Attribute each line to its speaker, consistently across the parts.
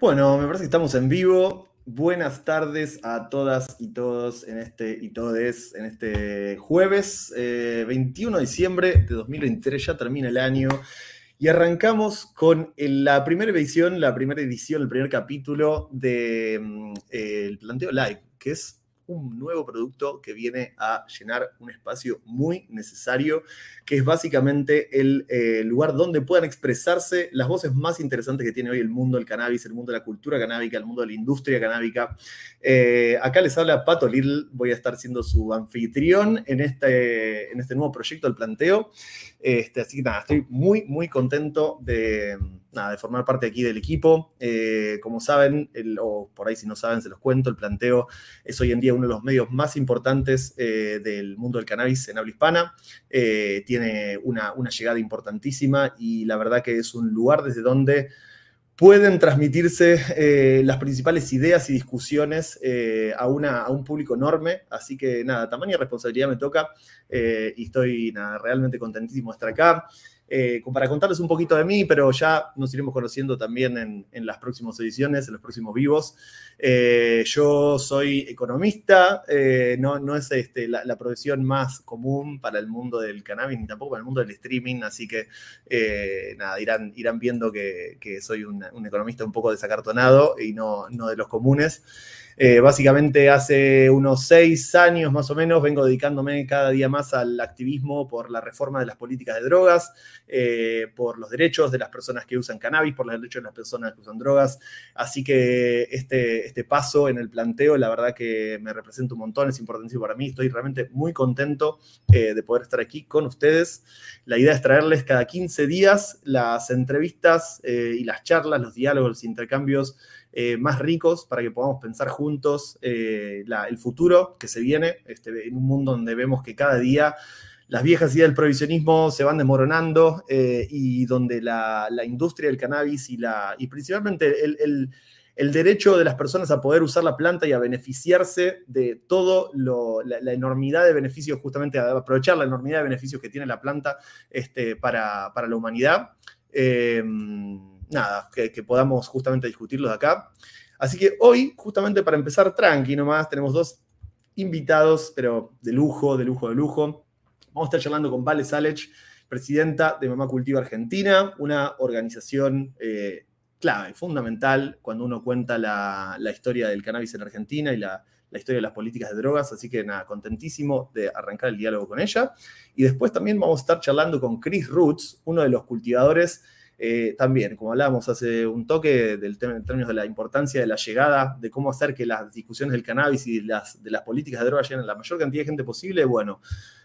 Speaker 1: Bueno, me parece que estamos en vivo. Buenas tardes a todas y todos en este y todes en este jueves 21 eh, de diciembre de 2023. Ya termina el año y arrancamos con la primera edición, la primera edición, el primer capítulo de mm, el planteo live, que es un nuevo producto que viene a llenar un espacio muy necesario, que es básicamente el eh, lugar donde puedan expresarse las voces más interesantes que tiene hoy el mundo del cannabis, el mundo de la cultura canábica, el mundo de la industria canábica. Eh, acá les habla Pato Little, voy a estar siendo su anfitrión en este, en este nuevo proyecto del planteo. Este, así que nada, estoy muy, muy contento de, de formar parte aquí del equipo. Eh, como saben, o por ahí si no saben, se los cuento, el planteo es hoy en día uno de los medios más importantes eh, del mundo del cannabis en habla hispana. Eh, tiene una, una llegada importantísima y la verdad que es un lugar desde donde pueden transmitirse eh, las principales ideas y discusiones eh, a, un público enorme. Así que nada, tamaño y responsabilidad me toca eh, y estoy nada, realmente contentísimo de estar acá. Eh, para contarles un poquito de mí, pero ya nos iremos conociendo también en, las próximas ediciones, en los próximos vivos. Eh, yo soy economista, eh, no, no, es este, la, profesión más común para el mundo del cannabis, ni tampoco para el mundo del streaming, así que nada, irán, irán viendo que, soy un, un, economista un poco desacartonado y no, no de los comunes. Eh, básicamente hace unos seis años más o menos vengo dedicándome cada día más al activismo por la reforma de las políticas de drogas, eh, por los derechos de las personas que usan cannabis, por los derechos de las personas que usan drogas. Así que este, este paso en el planteo, la verdad que me representa un montón, es importantísimo para mí. Estoy realmente muy contento eh, de poder estar aquí con ustedes. La idea es traerles cada 15 días las entrevistas y las charlas, los diálogos, los intercambios eh, más ricos para que podamos pensar juntos eh, el futuro que se viene, este, en un mundo donde vemos que cada día las viejas ideas del provisionismo se van desmoronando eh, y donde la, industria del cannabis y, la, y principalmente el, derecho de las personas a poder usar la planta y a beneficiarse de todo la, enormidad de beneficios, justamente aprovechar la enormidad de beneficios que tiene la planta este, para, para la humanidad nada, que, podamos justamente discutirlos acá. Así que hoy, justamente para empezar tranqui nomás, tenemos dos invitados, pero de lujo, de lujo, de lujo. Vamos a estar charlando con Vale Salech, presidenta de Mamá Cultiva Argentina, una organización eh, clave, fundamental cuando uno cuenta la, historia del cannabis en Argentina y la, la, historia de las políticas de drogas. Así que nada, contentísimo de arrancar el diálogo con ella. Y después también vamos a estar charlando con Chris Roots, uno de los cultivadores eh, también, como hablábamos hace un toque del tema, en términos de la importancia de la llegada, de cómo hacer que las discusiones del cannabis y las, de las políticas de droga lleguen a la mayor cantidad de gente posible, bueno,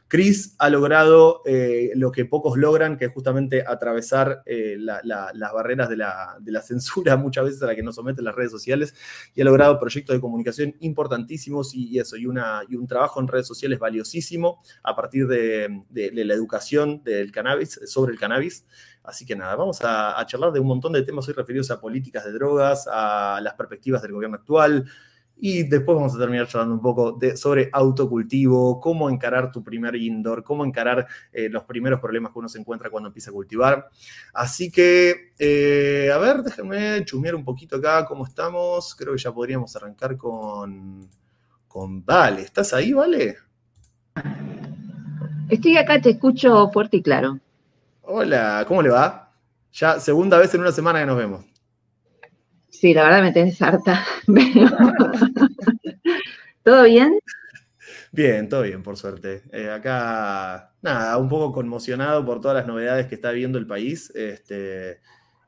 Speaker 1: Chris ha logrado eh, lo que pocos logran, que es justamente atravesar eh, las barreras de la, censura muchas veces a la que nos someten las redes sociales y ha logrado proyectos de comunicación importantísimos y, eso, y, un trabajo en redes sociales valiosísimo a partir de, la educación del cannabis, sobre el cannabis. Así que nada, vamos a, charlar de un montón de temas hoy referidos a políticas de drogas, a las perspectivas del gobierno actual, y después vamos a terminar charlando un poco de, sobre autocultivo, cómo encarar tu primer indoor, cómo encarar eh, los primeros problemas que uno se encuentra cuando empieza a cultivar. Así que, eh, a ver, déjenme chumear un poquito acá cómo estamos. Creo que ya podríamos arrancar con, con Vale. ¿Estás ahí, Vale?
Speaker 2: Estoy acá, te escucho fuerte y claro.
Speaker 1: Hola, ¿cómo le va? Ya segunda vez en una semana que nos vemos.
Speaker 2: Sí, la verdad me tenés harta. ¿Todo bien?
Speaker 1: Bien, todo bien, por suerte. Eh, acá, nada, un poco conmocionado por todas las novedades que está viendo el país este,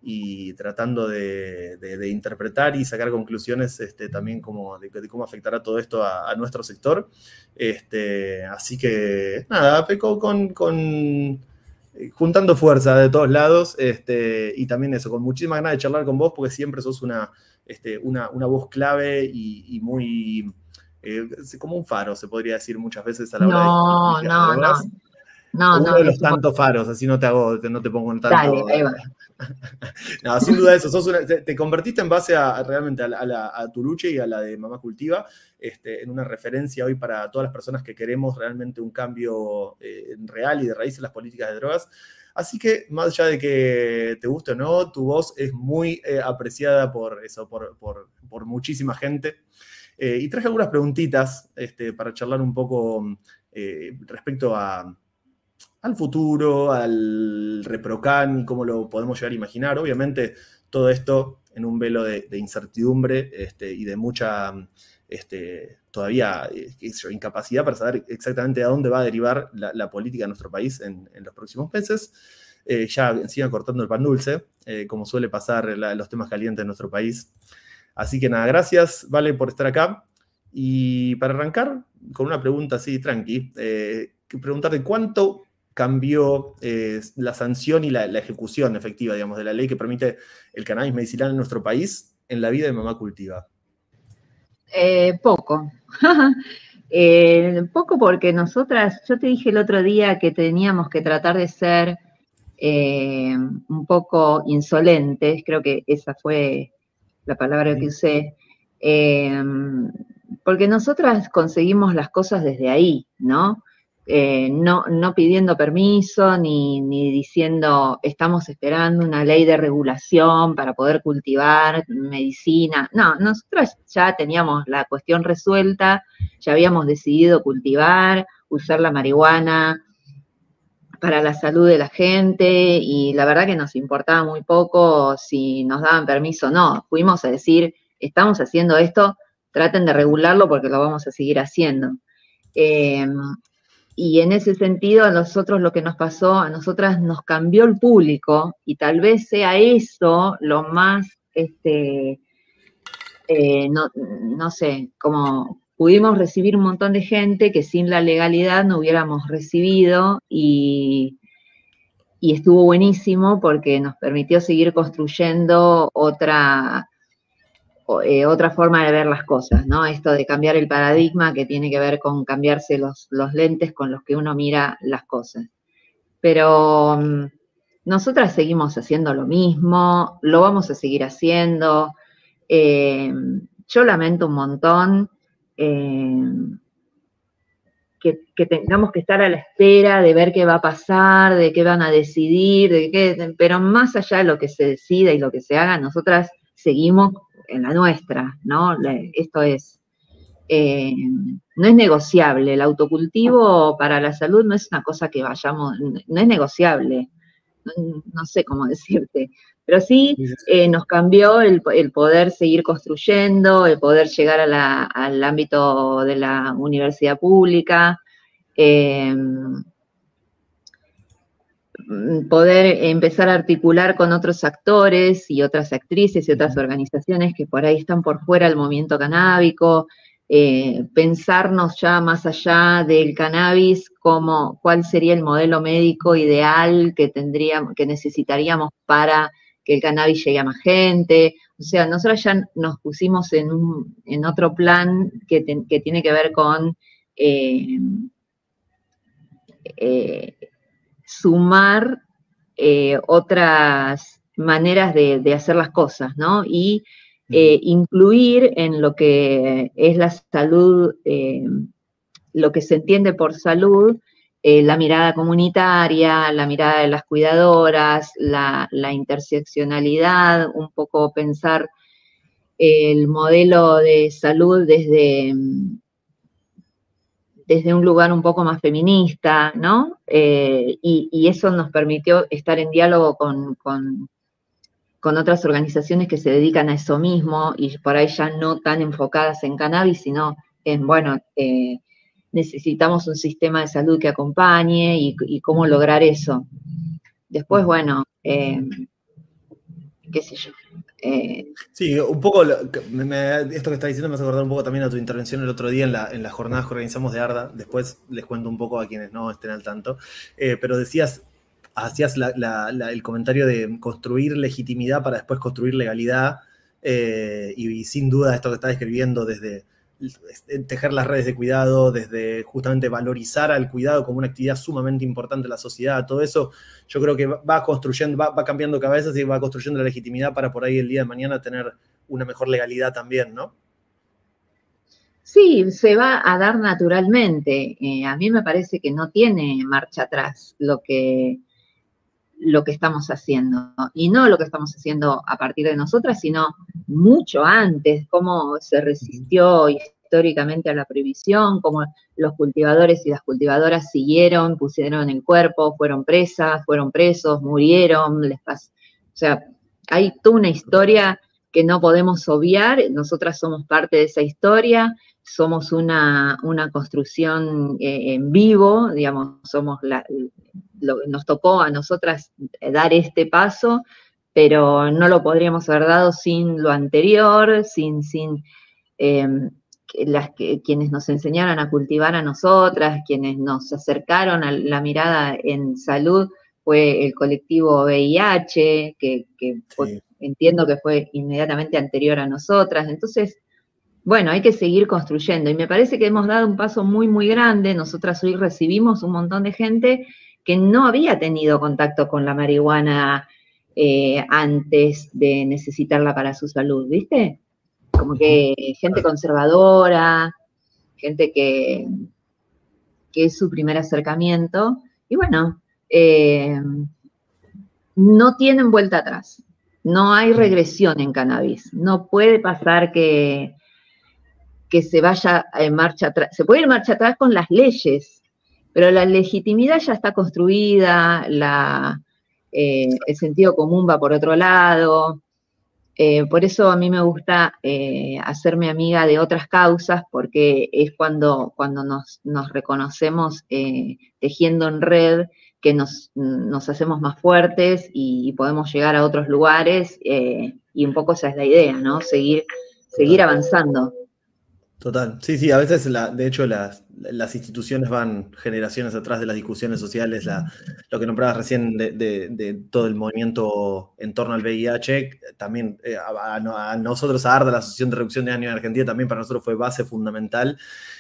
Speaker 1: y tratando de, interpretar y sacar conclusiones este, también como de, cómo afectará todo esto a, nuestro sector. Este, así que, nada, peco con juntando fuerza de todos lados este, y también eso, con muchísimas ganas de charlar con vos porque siempre sos una, este, una, voz clave y, muy, eh, como un faro, se podría decir muchas veces a la hora
Speaker 2: no, de... No, no, no.
Speaker 1: No, Uno de los tantos faros, así no te hago, no te pongo en tanto. no, sin duda eso, te, convertiste en base a, realmente a, tu lucha y a la de Mamá Cultiva, este, en una referencia hoy para todas las personas que queremos realmente un cambio eh, real y de raíz en las políticas de drogas. Así que, más allá de que te guste o no, tu voz es muy eh, apreciada por eso, por, muchísima gente. Eh, y traje algunas preguntitas este, para charlar un poco eh, respecto a, al futuro, al ReproCan y cómo lo podemos llegar a imaginar. Obviamente, todo esto en un velo de, incertidumbre este, y de mucha este, todavía eh, incapacidad para saber exactamente a dónde va a derivar la, política de nuestro país en, los próximos meses. Eh, ya sigan cortando el pan dulce, eh, como suele pasar los temas calientes en nuestro país. Así que nada, gracias, Vale, por estar acá. Y para arrancar, con una pregunta así tranqui, preguntarte cuánto cambió la sanción y la, ejecución efectiva, digamos, de la ley que permite el cannabis medicinal en nuestro país en la vida de Mamá Cultiva.
Speaker 2: Eh, poco. Eh, poco porque nosotras, yo te dije el otro día que teníamos que tratar de ser eh, un poco insolentes, creo que esa fue la palabra que usé, porque nosotras conseguimos las cosas desde ahí, ¿no? Eh, no, no, pidiendo permiso ni, diciendo estamos esperando una ley de regulación para poder cultivar medicina. No, nosotros ya teníamos la cuestión resuelta, ya habíamos decidido cultivar, usar la marihuana para la salud de la gente y la verdad que nos importaba muy poco si nos daban permiso o no. Fuimos a decir, estamos haciendo esto, traten de regularlo porque lo vamos a seguir haciendo. Eh, y en ese sentido, a nosotros lo que nos pasó, a nosotras nos cambió el público y tal vez sea eso lo más, este, eh, no, sé, como pudimos recibir un montón de gente que sin la legalidad no hubiéramos recibido y, y estuvo buenísimo porque nos permitió seguir construyendo otra eh, otra forma de ver las cosas, ¿no? Esto de cambiar el paradigma que tiene que ver con cambiarse los, lentes con los que uno mira las cosas. Pero mm, nosotras seguimos haciendo lo mismo, lo vamos a seguir haciendo. Eh, yo lamento un montón eh, que, tengamos que estar a la espera de ver qué va a pasar, de qué van a decidir, de qué, pero más allá de lo que se decida y lo que se haga, nosotras seguimos en la nuestra, ¿no? Esto es, eh, no es negociable. El autocultivo para la salud no es una cosa que vayamos, no es negociable. No, sé cómo decirte, pero sí eh, nos cambió el, poder seguir construyendo, el poder llegar al ámbito de la universidad pública. Eh, poder empezar a articular con otros actores y otras actrices y otras organizaciones que por ahí están por fuera del movimiento canábico, eh, pensarnos ya más allá del cannabis como cuál sería el modelo médico ideal que tendríamos, que necesitaríamos para que el cannabis llegue a más gente. O sea, nosotros ya nos pusimos en, un, en otro plan que, tiene que ver con eh, eh, sumar eh, otras maneras de, hacer las cosas, ¿no? Y eh, incluir en lo que es la salud, eh, lo que se entiende por salud, la mirada comunitaria, la mirada de las cuidadoras, la, la interseccionalidad, un poco pensar el modelo de salud desde desde un lugar un poco más feminista, ¿no? Eh, y, eso nos permitió estar en diálogo con, otras organizaciones que se dedican a eso mismo y por ahí ya no tan enfocadas en cannabis, sino en, bueno, eh, necesitamos un sistema de salud que acompañe y, cómo lograr eso. Después, bueno, eh, qué sé yo.
Speaker 1: Eh, sí, un poco, esto que estás diciendo me hace acordar un poco también a tu intervención el otro día en, la, en las jornadas que organizamos de ARDA, después les cuento un poco a quienes no estén al tanto, eh, pero decías, hacías el comentario de construir legitimidad para después construir legalidad, eh, y, sin duda esto que estás escribiendo desde tejer las redes de cuidado, desde justamente valorizar al cuidado como una actividad sumamente importante en la sociedad, todo eso yo creo que va construyendo, va, cambiando cabezas y va construyendo la legitimidad para por ahí el día de mañana tener una mejor legalidad también, ¿no?
Speaker 2: Sí, se va a dar naturalmente. Eh, a mí me parece que no tiene marcha atrás lo que, lo que estamos haciendo. Y no lo que estamos haciendo a partir de nosotras, sino mucho antes, cómo se resistió históricamente a la prohibición, cómo los cultivadores y las cultivadoras siguieron, pusieron el cuerpo, fueron presas, fueron presos, murieron, les o sea, hay toda una historia que no podemos obviar, nosotras somos parte de esa historia, somos una, construcción eh, en vivo, digamos, somos la, nos tocó a nosotras dar este paso, pero no lo podríamos haber dado sin lo anterior, sin, sin em, las que, quienes nos enseñaron a cultivar a nosotras, quienes nos acercaron a la mirada en salud, fue el colectivo VIH, que, entiendo que fue inmediatamente anterior a nosotras. Entonces, bueno, hay que seguir construyendo. Y me parece que hemos dado un paso muy, muy grande. Nosotras hoy recibimos un montón de gente que no había tenido contacto con la marihuana eh, antes de necesitarla para su salud, ¿viste? Como que gente conservadora, gente que, que es su primer acercamiento. Y bueno, eh, no tienen vuelta atrás. No hay regresión en cannabis. No puede pasar que, que se vaya en marcha atrás. Se puede ir en marcha atrás con las leyes, pero la legitimidad ya está construida, eh, el sentido común va por otro lado. Eh, por eso a mí me gusta eh, hacerme amiga de otras causas, porque es cuando, cuando nos, reconocemos tejiendo en red que nos, hacemos más fuertes y, podemos llegar a otros lugares, y un poco esa es la idea, ¿no? Seguir, seguir avanzando.
Speaker 1: Total, sí, sí, a veces, de hecho, las, instituciones van generaciones atrás de las discusiones sociales, lo que nombrabas recién de, todo el movimiento en torno al VIH, también eh, a, nosotros, a ARDA, la Asociación de Reducción de Daño en Argentina, también para nosotros fue base fundamental.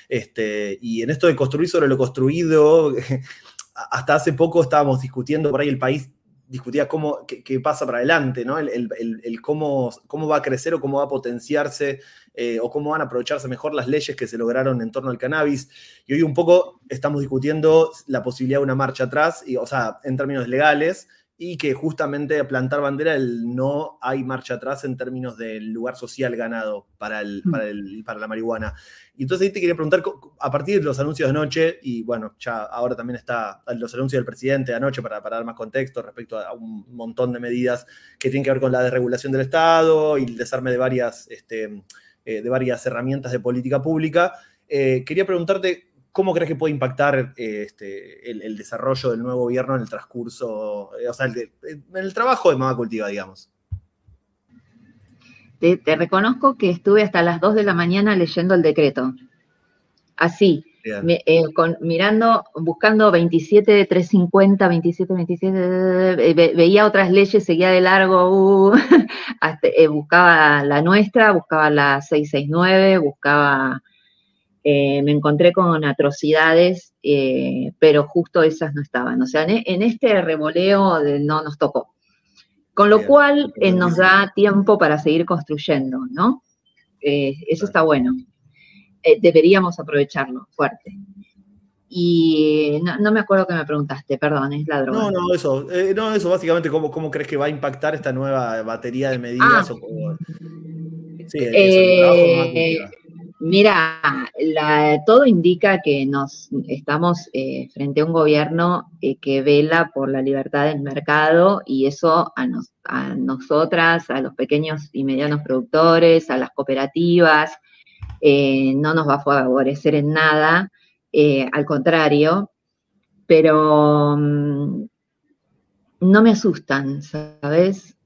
Speaker 1: Este, y en esto de construir sobre lo construido, hasta hace poco estábamos discutiendo por ahí el país discutía cómo, qué, pasa para adelante, ¿no? El, cómo, cómo, va a crecer o cómo va a potenciarse eh, o cómo van a aprovecharse mejor las leyes que se lograron en torno al cannabis. Y hoy un poco estamos discutiendo la posibilidad de una marcha atrás, y, o sea, en términos legales, y que justamente plantar bandera el no hay marcha atrás en términos del lugar social ganado para, el, mm. para, el, para la marihuana. Y entonces ahí te quería preguntar, a partir de los anuncios de anoche, y bueno, ya ahora también está los anuncios del presidente de anoche para, para dar más contexto respecto a un montón de medidas que tienen que ver con la desregulación del Estado y el desarme de varias, este, eh, de varias herramientas de política pública. Eh, quería preguntarte ¿Cómo crees que puede impactar este, el, desarrollo del nuevo gobierno en el transcurso, eh, o sea, en el trabajo de Mama Cultiva, digamos?
Speaker 2: Te, reconozco que estuve hasta las 2 de la mañana leyendo el decreto. Así, eh, mirando, buscando 27, 350, 27, 27, veía otras leyes, seguía de largo, uh, eh, buscaba la nuestra, buscaba la 669, buscaba eh, me encontré con atrocidades, pero justo esas no estaban. O sea, en, este revoleo no nos tocó. Con lo cual nos da tiempo para seguir construyendo, ¿no? eso está bueno. Deberíamos aprovecharlo fuerte. Y no, me acuerdo que me preguntaste, perdón, es la droga.
Speaker 1: No, no, eso, no, eso básicamente, ¿cómo, ¿cómo crees que va a impactar esta nueva batería de medidas? Ah.
Speaker 2: sí, eso, Mira, todo indica que nos estamos eh, frente a un gobierno eh, que vela por la libertad del mercado y eso a, nosotras, a los pequeños y medianos productores, a las cooperativas, eh, no nos va a favorecer en nada, al contrario, pero mm, no me asustan, ¿sabes?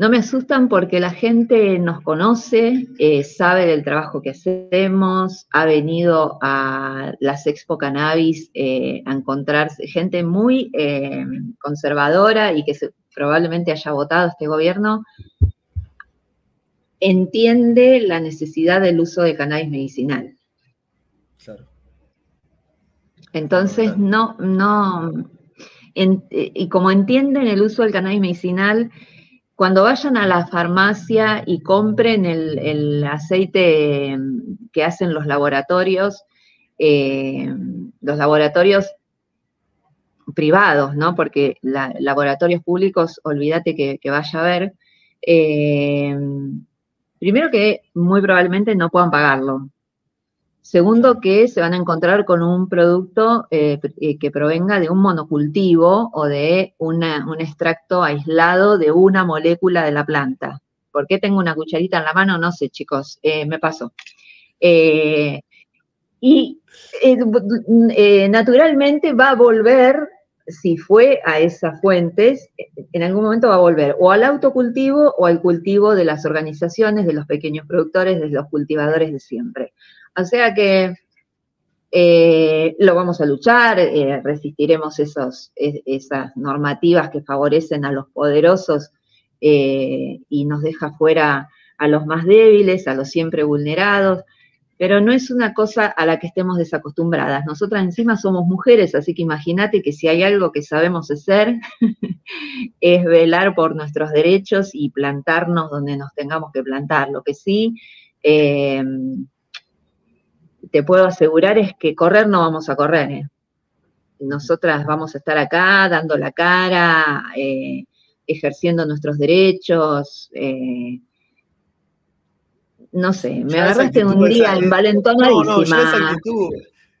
Speaker 2: No me asustan porque la gente nos conoce, eh, sabe del trabajo que hacemos, ha venido a las Expo Cannabis eh, a encontrarse gente muy eh, conservadora y que probablemente haya votado este gobierno, entiende la necesidad del uso de cannabis medicinal. Claro. Entonces, no, no, y como entienden el uso del cannabis medicinal, cuando vayan a la farmacia y compren el, aceite que hacen los laboratorios, eh, los laboratorios privados, ¿no? Porque laboratorios públicos, olvídate que, vaya a. Eh, primero que muy probablemente no puedan pagarlo. Segundo, que se van a encontrar con un producto eh, eh, que provenga de un monocultivo o de un extracto aislado de una molécula de la planta. ¿Por qué tengo una cucharita en la mano? No sé, chicos, me pasó. y naturalmente va a volver si fue a esas fuentes, en algún momento va a volver o al autocultivo o al cultivo de las organizaciones, de los pequeños productores, de los cultivadores de siempre. O sea que eh, lo vamos a luchar, eh, resistiremos esos, esas normativas que favorecen a los poderosos eh, y nos deja fuera a los más débiles, a los siempre vulnerados pero no es una cosa a la que estemos desacostumbradas. Nosotras encima somos mujeres, así que imagínate que si hay algo que sabemos hacer es velar por nuestros derechos y plantarnos donde nos tengamos que plantar. Lo que sí eh, te puedo asegurar es que correr no vamos a correr. ¿eh? Nosotras vamos a estar acá dando la cara, eh, ejerciendo nuestros derechos no sé, me agarraste un día envalentonadísima. No, no, esa
Speaker 1: actitud,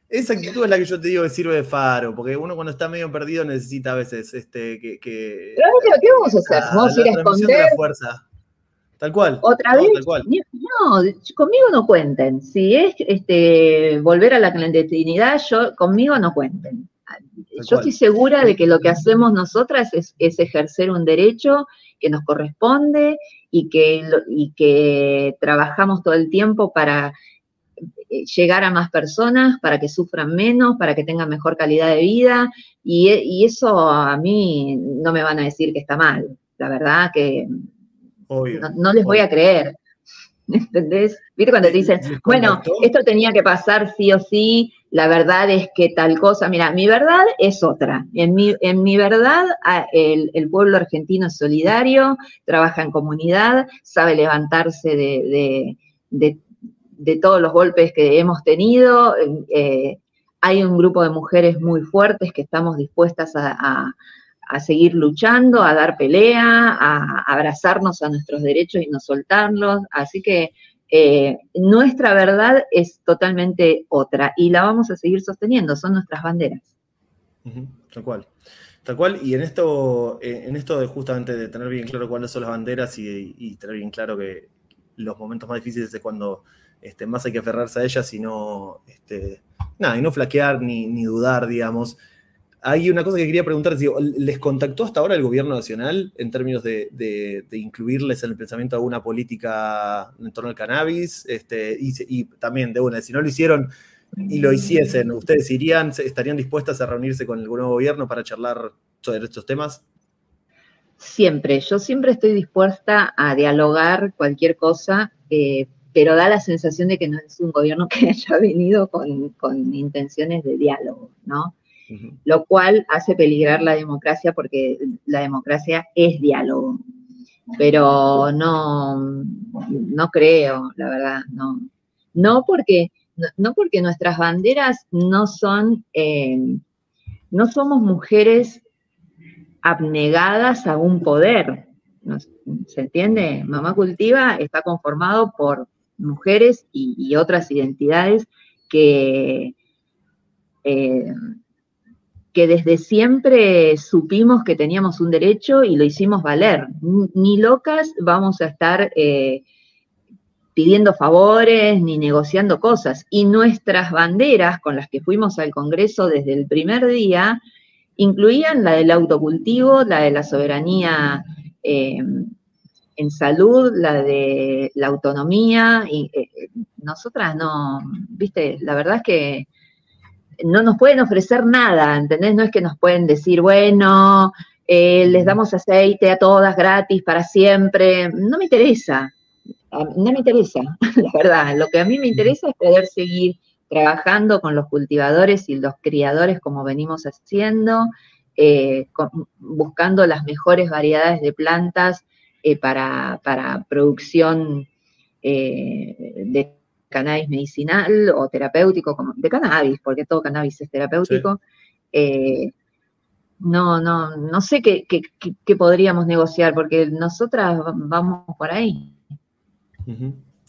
Speaker 1: esa actitud es la que yo te digo que sirve de faro, porque uno cuando está medio perdido necesita a veces este, que... que
Speaker 2: Pero ¿qué vamos a hacer? ¿Vamos a ir a esconder?
Speaker 1: La fuerza. Tal cual.
Speaker 2: ¿Otra vez? No, conmigo no cuenten. Si es este, volver a la clandestinidad, yo, conmigo no cuenten. yo estoy segura de que lo que hacemos nosotras es, es ejercer un derecho que nos corresponde y que, y que trabajamos todo el tiempo para eh, llegar a más personas, para que sufran menos, para que tengan mejor calidad de vida, y, eso a mí no me van a decir que está mal, la verdad que no, les voy a creer. ¿Entendés? ¿Viste cuando te dicen, bueno, esto tenía que pasar sí o sí, la verdad es que tal cosa, mira, mi verdad es otra. En mi, en mi verdad, el, pueblo argentino es solidario, trabaja en comunidad, sabe levantarse de, todos los golpes que hemos tenido. Eh, hay un grupo de mujeres muy fuertes que estamos dispuestas a, seguir luchando, a dar pelea, a abrazarnos a nuestros derechos y no soltarlos. Así que eh, nuestra verdad es totalmente otra y la vamos a seguir sosteniendo, son nuestras banderas.
Speaker 1: tal cual. Tal cual, y en esto, eh, en esto de justamente de tener bien claro cuáles son las banderas y, tener bien claro que los momentos más difíciles es cuando este, más hay que aferrarse a ellas y no, este, nada, y no flaquear ni, ni dudar, digamos. Hay una cosa que quería preguntar, ¿les contactó hasta ahora el gobierno nacional en términos de, incluirles en el pensamiento alguna política en torno al cannabis? Este, y, también, de una, si no lo hicieron y lo hiciesen, ¿ustedes irían, estarían dispuestas a reunirse con el nuevo gobierno para charlar sobre estos temas?
Speaker 2: Siempre, yo siempre estoy dispuesta a dialogar cualquier cosa, eh, pero da la sensación de que no es un gobierno que haya venido con, con intenciones de diálogo, ¿no? Lo cual hace peligrar la democracia porque la democracia es diálogo. Pero no, no creo, la verdad, no. No porque, no, porque nuestras banderas no son, eh, no somos mujeres abnegadas a un poder. ¿Se entiende? Mamá Cultiva está conformado por mujeres y, otras identidades que eh, que desde siempre supimos que teníamos un derecho y lo hicimos valer. Ni locas vamos a estar eh, pidiendo favores ni negociando cosas. Y nuestras banderas con las que fuimos al Congreso desde el primer día incluían la del autocultivo, la de la soberanía eh, en salud, la de la autonomía. Y eh, nosotras no, viste, la verdad es que no nos pueden ofrecer nada, ¿entendés? No es que nos pueden decir, bueno, eh, les damos aceite a todas gratis para siempre. No me interesa, no me interesa, la verdad. Lo que a mí me interesa es poder seguir trabajando con los cultivadores y los criadores como venimos haciendo, eh, buscando las mejores variedades de plantas eh, para, para, producción de cannabis medicinal o terapéutico, como, de cannabis, porque todo cannabis es terapéutico, eh, no, no, no sé qué, podríamos negociar, porque nosotras vamos por ahí.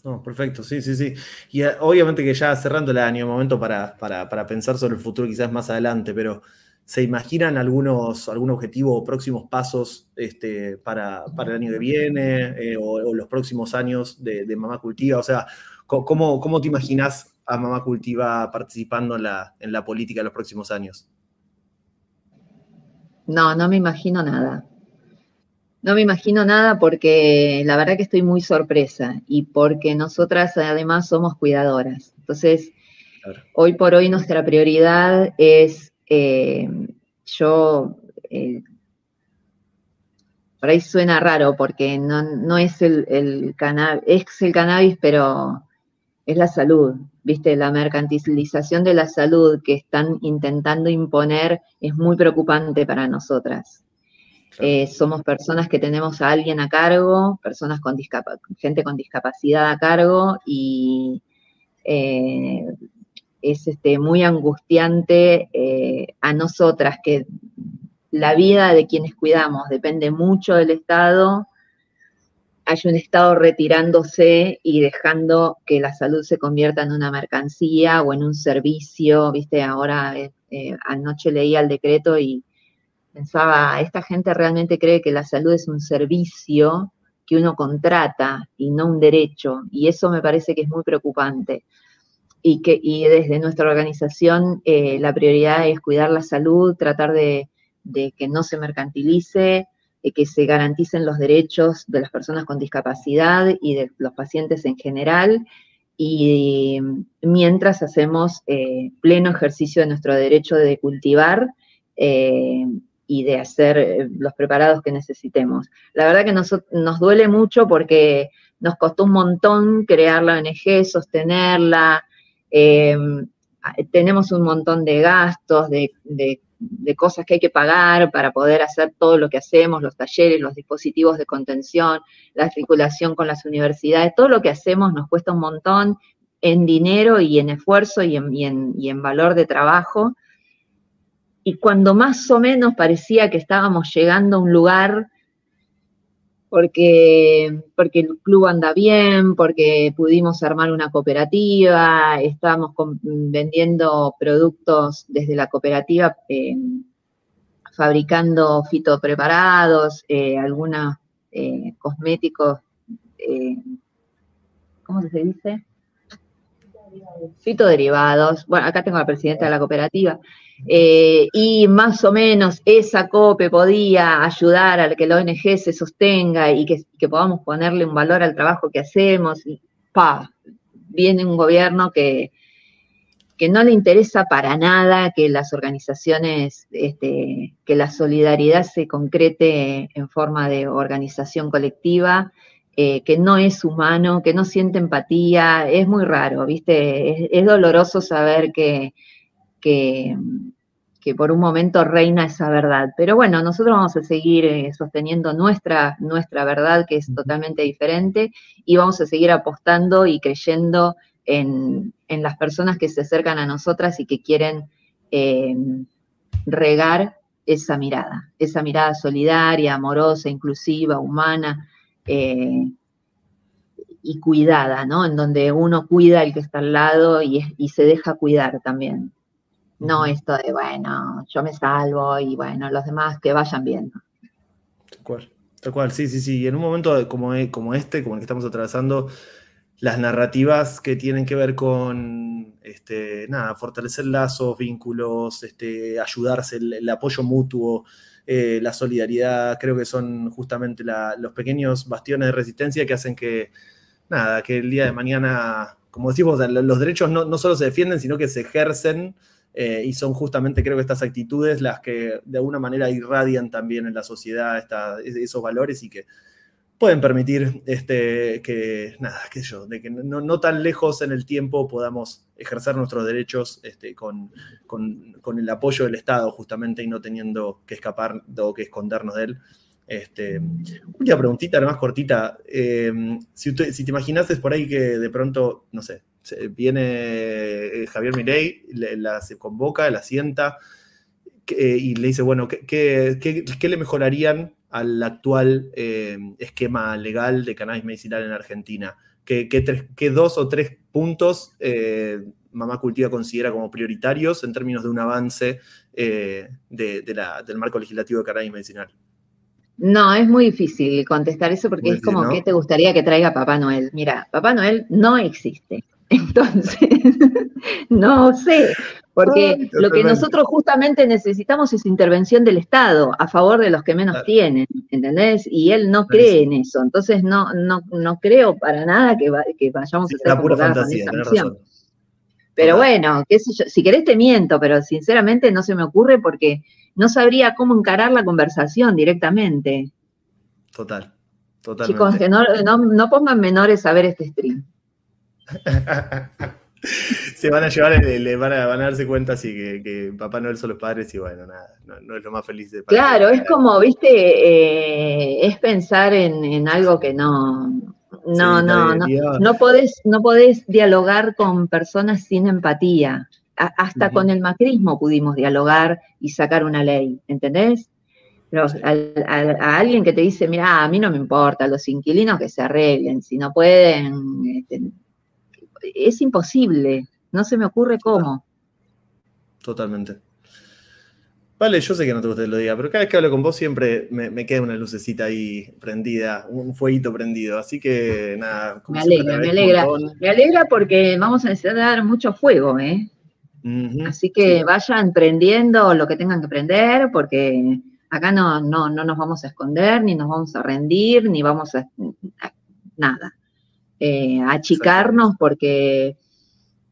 Speaker 1: No, perfecto, sí, sí, sí. Y eh, obviamente que ya cerrando el año, momento para, para, pensar sobre el futuro quizás más adelante, pero ¿se imaginan algunos, algún objetivo o próximos pasos este, para, el año que viene eh, o, los próximos años de, Mamá Cultiva? O sea, ¿cómo, cómo te imaginas a Mamá Cultiva participando en la, en la política en los próximos años?
Speaker 2: No, no me imagino nada. No me imagino nada porque la verdad que estoy muy sorpresa y porque nosotras además somos cuidadoras. Entonces, hoy por hoy nuestra prioridad es, eh, yo, eh, por ahí suena raro porque no, es el, el cannabis, es el cannabis, pero es la salud, ¿viste? La mercantilización de la salud que están intentando imponer es muy preocupante para nosotras. Eh, somos personas que tenemos a alguien a cargo, personas con gente con discapacidad a cargo y eh, es este, muy angustiante eh, a nosotras que la vida de quienes cuidamos depende mucho del Estado hay un Estado retirándose y dejando que la salud se convierta en una mercancía o en un servicio, viste, ahora eh, eh, anoche leía el decreto y pensaba, esta gente realmente cree que la salud es un servicio que uno contrata y no un derecho, y eso me parece que es muy preocupante. Y que y desde nuestra organización eh, la prioridad es cuidar la salud, tratar de, de que no se mercantilice, que se garanticen los derechos de las personas con discapacidad y de los pacientes en general, y mientras hacemos eh, pleno ejercicio de nuestro derecho de cultivar eh, y de hacer eh, los preparados que necesitemos. La verdad que nos, nos duele mucho porque nos costó un montón crear la ONG, sostenerla, tenemos un montón de gastos, de de cosas que hay que pagar para poder hacer todo lo que hacemos, los talleres, los dispositivos de contención, la articulación con las universidades, todo lo que hacemos nos cuesta un montón en dinero y en esfuerzo y en, y en valor de trabajo. Y cuando más o menos parecía que estábamos llegando a un lugar porque, porque el club anda bien, porque pudimos armar una cooperativa, estamos vendiendo productos desde la cooperativa, eh, fabricando fitopreparados, eh, algunos eh, cosméticos, ¿cómo se dice? Fitoderivados. Bueno, acá tengo a la presidenta de la cooperativa. Eh, y más o menos esa COPE podía ayudar a que la ONG se sostenga y que, podamos ponerle un valor al trabajo que hacemos. Y, pa, viene un gobierno que, que no le interesa para nada que las organizaciones, este, que la solidaridad se concrete en forma de organización colectiva, eh, que no es humano, que no siente empatía, es muy raro, ¿viste? es doloroso saber que, que, por un momento reina esa verdad. Pero bueno, nosotros vamos a seguir eh, sosteniendo nuestra, nuestra verdad, que es totalmente diferente, y vamos a seguir apostando y creyendo en, las personas que se acercan a nosotras y que quieren eh, regar esa mirada, esa mirada solidaria, amorosa, inclusiva, humana. Eh, y cuidada, ¿no? En donde uno cuida al que está al lado y, y se deja cuidar también. No esto de, bueno, yo me salvo y bueno, los demás que vayan viendo.
Speaker 1: Tal cual, tal cual, sí, sí, sí. Y en un momento como, e, como este, como el que estamos atravesando, las narrativas que tienen que ver con, este, nada, fortalecer lazos, vínculos, este, ayudarse, el, apoyo mutuo, eh, la solidaridad, creo que son justamente los pequeños bastiones de resistencia que hacen que, nada, que el día de mañana, como decimos, los derechos no, no solo se defienden, sino que se ejercen eh, y son justamente, creo que estas actitudes las que de alguna manera irradian también en la sociedad esos valores y que pueden permitir este, que, nada, qué yo, de que no, tan lejos en el tiempo podamos ejercer nuestros derechos este, con, el apoyo del Estado justamente y no teniendo que escapar o que escondernos de él. Este, una preguntita, más cortita. Eh, si, si te imaginases por ahí que de pronto, no sé, viene eh, Javier Mirey, la, se convoca, la sienta. y le dice, bueno, ¿qué, le mejorarían al actual esquema legal de cannabis medicinal en Argentina? ¿Qué, dos o tres puntos Mamá Cultiva considera como prioritarios en términos de un avance del marco legislativo de cannabis medicinal?
Speaker 2: No, es muy difícil contestar eso porque es como, ¿qué te gustaría que traiga Papá Noel? Mira, Papá Noel no existe. Entonces, no sé, porque lo que nosotros justamente necesitamos es intervención del Estado a favor de los que menos tienen, ¿entendés? Y él no cree en eso, entonces no, no, no creo para nada que, vayamos a hacer
Speaker 1: la pura fantasía.
Speaker 2: Pero bueno, qué sé yo, si querés te miento, pero sinceramente no se me ocurre porque no sabría cómo encarar la conversación directamente.
Speaker 1: Total,
Speaker 2: totalmente. Chicos, que no, pongan menores a ver este stream.
Speaker 1: Se van a llevar, le van, a, darse cuenta así que, Papá Noel son los padres y bueno, nada, no, es lo más feliz de
Speaker 2: Claro, es como, viste, eh, es pensar en, algo que no, no, no, no, no podés, no podés dialogar con personas sin empatía. Hasta con el macrismo pudimos dialogar y sacar una ley, ¿entendés? Pero a, alguien que te dice, mira, a mí no me importa, los inquilinos que se arreglen, si no pueden, este, es imposible, no se me ocurre cómo.
Speaker 1: Totalmente. Vale, yo sé que no te gusta que lo diga, pero cada vez que hablo con vos siempre me, queda una lucecita ahí prendida, un fueguito prendido. Así que nada.
Speaker 2: me alegra, me alegra. Me alegra porque vamos a necesitar mucho fuego, ¿eh? Así que vayan prendiendo lo que tengan que prender, porque acá no, no, no, nos vamos a esconder, ni nos vamos a rendir, ni vamos a, nada. Eh, achicarnos porque,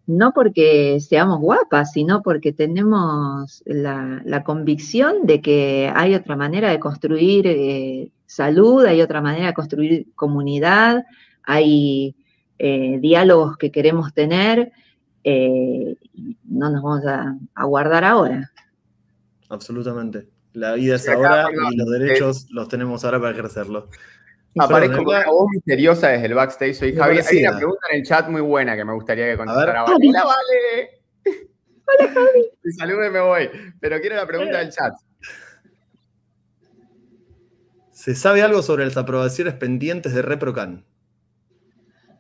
Speaker 2: no porque seamos guapas, sino porque tenemos la, convicción de que hay otra manera de construir eh, salud, hay otra manera de construir comunidad, hay eh, diálogos que queremos tener eh, no nos vamos a, guardar ahora.
Speaker 1: Absolutamente. La vida es ahora y los derechos los tenemos ahora para ejercerlos.
Speaker 3: Aparezco con una voz misteriosa desde el backstage. Soy Javi. Hay una pregunta en el chat muy buena que me gustaría que contestara. Hola, Vale.
Speaker 2: Hola, Javi.
Speaker 3: Y salude, me voy. Pero quiero la pregunta del chat.
Speaker 1: ¿Se sabe algo sobre las aprobaciones pendientes de ReproCan?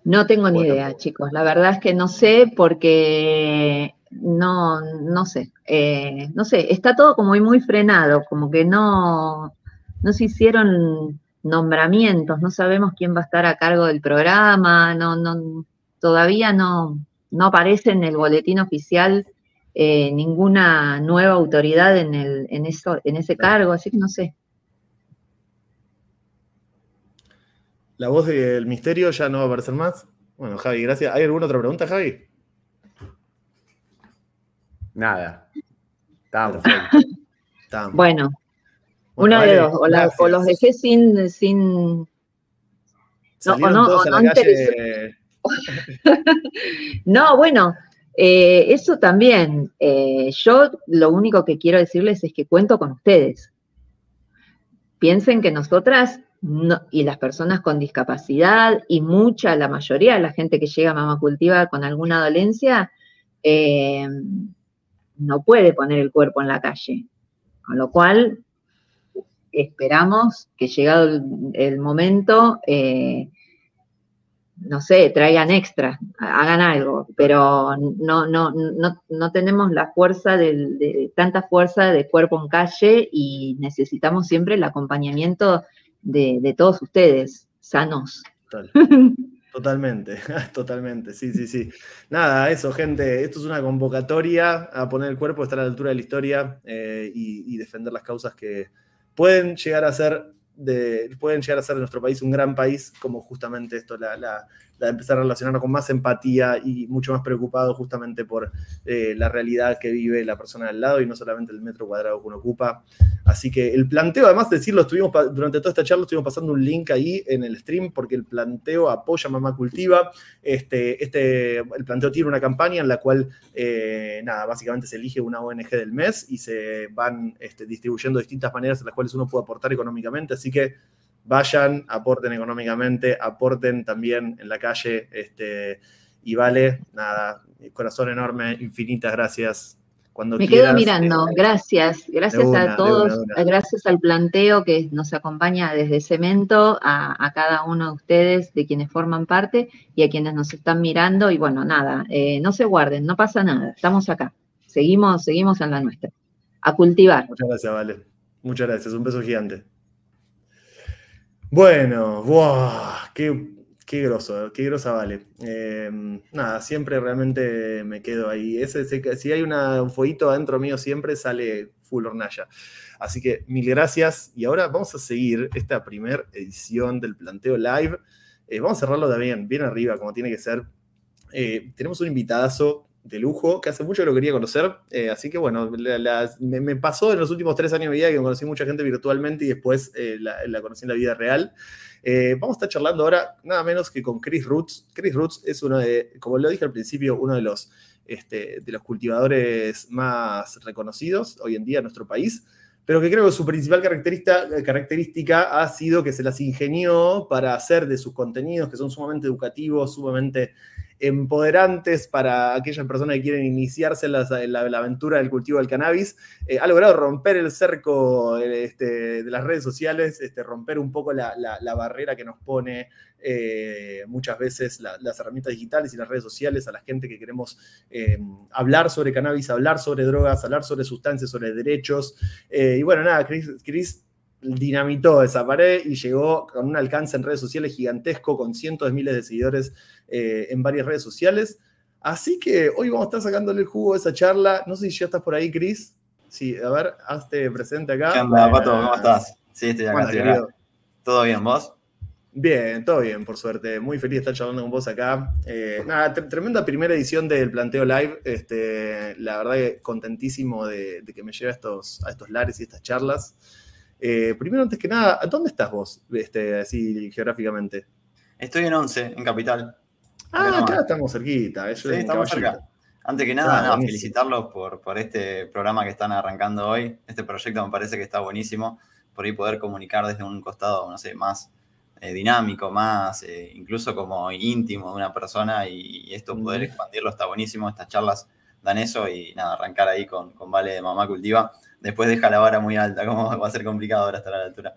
Speaker 2: No tengo ni idea, chicos. La verdad es que no sé porque no, no sé. Eh, no sé, está todo como muy, frenado, como que no, no se hicieron nombramientos, no sabemos quién va a estar a cargo del programa, no, no, todavía no, no aparece en el boletín oficial eh, ninguna nueva autoridad en, el, en, eso, en ese cargo, así que no sé.
Speaker 1: La voz del misterio ya no va a aparecer más. Bueno, Javi, gracias. ¿Hay alguna otra pregunta, Javi?
Speaker 3: Nada.
Speaker 2: Estamos. Bueno, una de dos. O, los dejé sin. sin...
Speaker 1: No, o no, o no,
Speaker 2: no, bueno, eh, eso también. Eh, yo lo único que quiero decirles es que cuento con ustedes. Piensen que nosotras y las personas con discapacidad y mucha, la mayoría de la gente que llega a Mama Cultiva con alguna dolencia, eh, no puede poner el cuerpo en la calle. Con lo cual, esperamos que llegado el, momento, eh, no sé, traigan extra, hagan algo, pero no, no, no, no tenemos la fuerza de, tanta fuerza de cuerpo en calle y necesitamos siempre el acompañamiento de, todos ustedes, sanos.
Speaker 1: Totalmente, totalmente, sí, sí, sí. Nada, eso, gente, esto es una convocatoria a poner el cuerpo, estar a la altura de la historia eh, y, defender las causas que pueden llegar a ser de, pueden llegar a ser de nuestro país un gran país, como justamente esto, la, de empezar a relacionarnos con más empatía y mucho más preocupado justamente por eh, la realidad que vive la persona al lado y no solamente el metro cuadrado que uno ocupa. Así que el planteo, además de decirlo, estuvimos durante toda esta charla estuvimos pasando un link ahí en el stream porque el planteo apoya Mamá Cultiva. Este, este, el planteo tiene una campaña en la cual, eh, nada, básicamente se elige una ONG del mes y se van este, distribuyendo distintas maneras en las cuales uno puede aportar económicamente. Así que vayan, aporten económicamente, aporten también en la calle, este, y vale, nada, corazón enorme, infinitas gracias Cuando
Speaker 2: Me quedo mirando, eh, gracias, gracias a todos, gracias al planteo que nos acompaña desde Cemento, a, cada uno de ustedes, de quienes forman parte y a quienes nos están mirando. Y bueno, nada, eh, no se guarden, no pasa nada, estamos acá, seguimos, seguimos en la nuestra. A cultivar.
Speaker 1: Muchas gracias, Vale. Muchas gracias, un beso gigante. Bueno, wow, qué Qué groso, qué grosa vale. Em, nada, siempre realmente me quedo ahí. Si hay un fueguito adentro mío, siempre sale full hornalla. Así que mil gracias. Y ahora vamos a seguir esta primera edición del planteo live. Eh, vamos a cerrarlo también, bien arriba, como tiene que ser. Eh, tenemos un invitadazo de lujo, que hace mucho que lo quería conocer, eh, así que bueno, me, pasó en los últimos tres años de vida que conocí mucha gente virtualmente y después la, la, conocí en la vida real. Eh, vamos a estar charlando ahora nada menos que con Chris Roots. Chris Roots es uno de, como lo dije al principio, uno de los, este, de los cultivadores más reconocidos hoy en día en nuestro país, pero que creo que su principal característica ha sido que se las ingenió para hacer de sus contenidos, que son sumamente educativos, sumamente empoderantes para aquellas personas que quieren iniciarse en la, aventura del cultivo del cannabis. Eh, ha logrado romper el cerco este, de las redes sociales, este, romper un poco la, barrera que nos pone eh, muchas veces las herramientas digitales y las redes sociales a la gente que queremos eh, hablar sobre cannabis, hablar sobre drogas, hablar sobre sustancias, sobre derechos. y bueno, nada, Chris dinamitó esa pared y llegó con un alcance en redes sociales gigantesco, con cientos de miles de seguidores eh, en varias redes sociales. Así que hoy vamos a estar sacándole el jugo esa charla. No sé si ya estás por ahí, Cris. Sí, a ver, hazte presente acá.
Speaker 4: ¿Qué onda, Pato? ¿Cómo estás? Sí, estoy acá. ¿Todo bien, vos?
Speaker 1: Bien, todo bien, por suerte. Muy feliz de estar charlando con vos acá. Eh, nada, tremenda primera edición del Planteo Live. Este, la verdad que contentísimo de, que me lleve a estos, a estos lares y estas charlas. Eh, primero, antes que nada, ¿dónde estás vos, este, así geográficamente?
Speaker 4: Estoy en Once, en Capital.
Speaker 1: Ah, acá estamos cerquita.
Speaker 4: sí, estamos cerca. Antes que nada, felicitarlos por, por este programa que están arrancando hoy. Este proyecto me parece que está buenísimo. Por ahí poder comunicar desde un costado, no sé, más eh, dinámico, más eh, incluso como íntimo de una persona y, esto poder expandirlo está buenísimo. Estas charlas dan eso y nada, arrancar ahí con, con Vale de Mamá Cultiva después deja la vara muy alta, ¿cómo va a ser complicado ahora estar a la altura?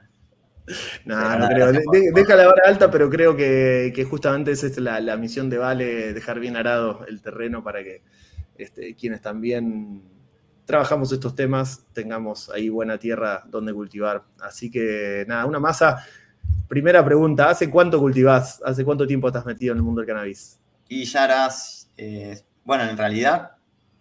Speaker 1: No, no creo. deja la vara alta, pero creo que, justamente esa es la, misión de Vale, dejar bien arado el terreno para que este, quienes también trabajamos estos temas tengamos ahí buena tierra donde cultivar. Así que nada, una masa. Primera pregunta, ¿hace cuánto cultivás? ¿Hace cuánto tiempo estás metido en el mundo del cannabis?
Speaker 4: Y ya harás, eh, bueno, en realidad,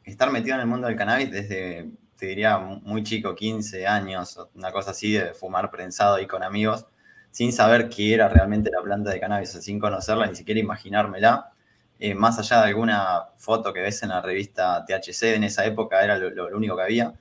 Speaker 4: estar metido en el mundo del cannabis desde te diría muy chico, 15 años, una cosa así, de fumar prensado ahí con amigos, sin saber qué era realmente la planta de cannabis, sin conocerla, ni siquiera imaginármela. Eh, más allá de alguna foto que ves en la revista THC, en esa época era lo, único que había,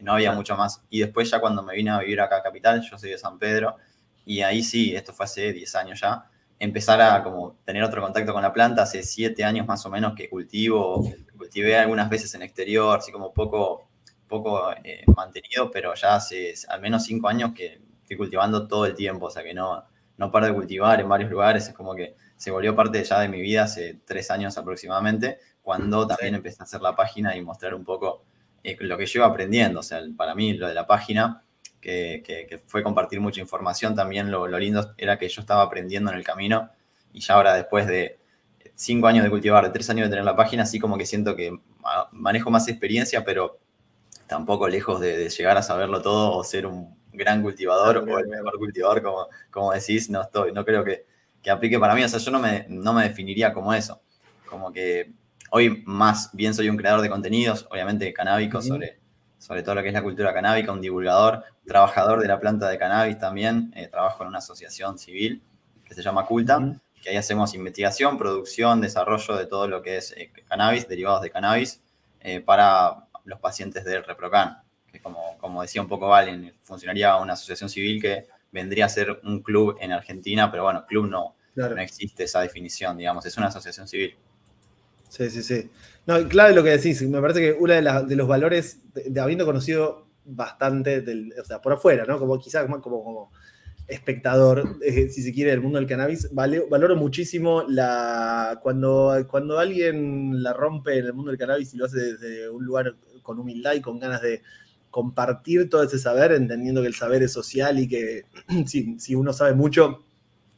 Speaker 4: no había mucho más. Y después ya cuando me vine a vivir acá a Capital, yo soy de San Pedro, y ahí sí, esto fue hace 10 años ya, empezar a como tener otro contacto con la planta, hace 7 años más o menos que cultivo, cultivé algunas veces en exterior, así como poco poco eh, mantenido, pero ya hace al menos cinco años que estoy cultivando todo el tiempo, o sea que no, no paro de cultivar en varios lugares, es como que se volvió parte ya de mi vida hace tres años aproximadamente, cuando también empecé a hacer la página y mostrar un poco eh, lo que yo iba aprendiendo, o sea, para mí lo de la página, que, fue compartir mucha información, también lo, lo, lindo era que yo estaba aprendiendo en el camino y ya ahora después de cinco años de cultivar, de tres años de tener la página, así como que siento que manejo más experiencia, pero tampoco lejos de, llegar a saberlo todo o ser un gran cultivador o el mejor cultivador, como, como decís, no estoy, no creo que, aplique para mí. O sea, yo no me, no me definiría como eso. Como que hoy más bien soy un creador de contenidos, obviamente canábico, sobre, sobre todo lo que es la cultura canábica, un divulgador, trabajador de la planta de cannabis también. Eh, trabajo en una asociación civil que se llama Culta, que ahí hacemos investigación, producción, desarrollo de todo lo que es eh, cannabis, derivados de cannabis, eh, para los pacientes del ReproCan, que como, como decía un poco Valen, funcionaría una asociación civil que vendría a ser un club en Argentina, pero bueno, club no, no existe esa definición, digamos, es una asociación civil.
Speaker 1: Sí, sí, sí. No, clave lo que decís, me parece que uno de, los valores, de, habiendo conocido bastante, del, o sea, por afuera, ¿no? Como quizás como, como espectador, eh, si se quiere, del mundo del cannabis, valoro muchísimo la, cuando, cuando alguien la rompe en el mundo del cannabis y lo hace desde un lugar con humildad y con ganas de compartir todo ese saber, entendiendo que el saber es social y que si, uno sabe mucho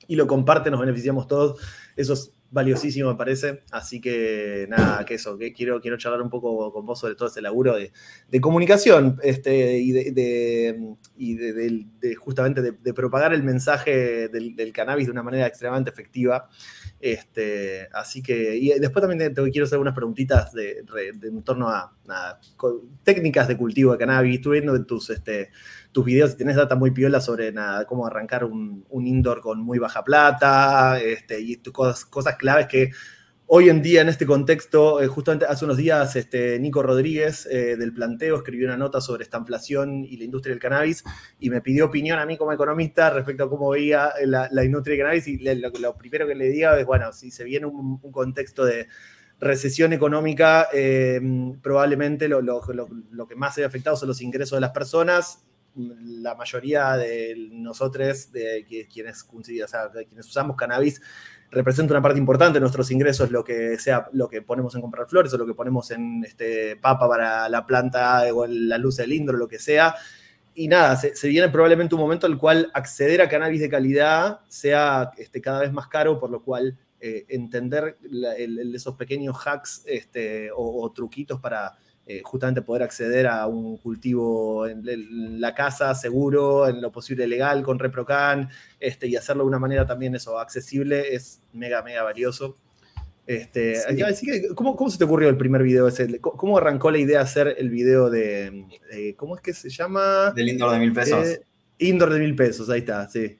Speaker 1: y lo comparte, nos beneficiamos todos. Eso es valiosísimo, me parece. Así que nada, que eso, que quiero, quiero charlar un poco con vos sobre todo ese laburo de, comunicación este, y, de, y de, justamente de, propagar el mensaje del, cannabis de una manera extremadamente efectiva. Este, así que, y después también te, quiero hacer unas preguntitas de, en torno a, técnicas de cultivo de cannabis. Estuve viendo tus, este, tus videos, si tenés data muy piola sobre nada, cómo arrancar un, indoor con muy baja plata, este, y cosas, cosas claves que hoy en día en este contexto, eh, justamente hace unos días, este, Nico Rodríguez eh, del Planteo escribió una nota sobre esta inflación y la industria del cannabis y me pidió opinión a mí como economista respecto a cómo veía la, industria del cannabis y lo, primero que le diga es, bueno, si se viene un, contexto de recesión económica, eh, probablemente lo, lo, que más se ha afectado son los ingresos de las personas la mayoría de nosotros, de quienes, quienes usamos cannabis, representa una parte importante de nuestros ingresos, lo que sea lo que ponemos en comprar flores o lo que ponemos en este, papa para la planta o la luz del indro, lo que sea. Y nada, se, viene probablemente un momento en el cual acceder a cannabis de calidad sea este, cada vez más caro, por lo cual eh, entender esos pequeños hacks este, o truquitos para eh, justamente poder acceder a un cultivo en, la casa seguro, en lo posible legal, con ReproCan, este, y hacerlo de una manera también eso, accesible, es mega, mega valioso. Este, ¿cómo, se te ocurrió el primer video ese? ¿Cómo arrancó la idea de hacer el video de, ¿cómo es que se llama?
Speaker 4: Del indoor de mil pesos. Eh,
Speaker 1: indoor de mil pesos, ahí está, sí.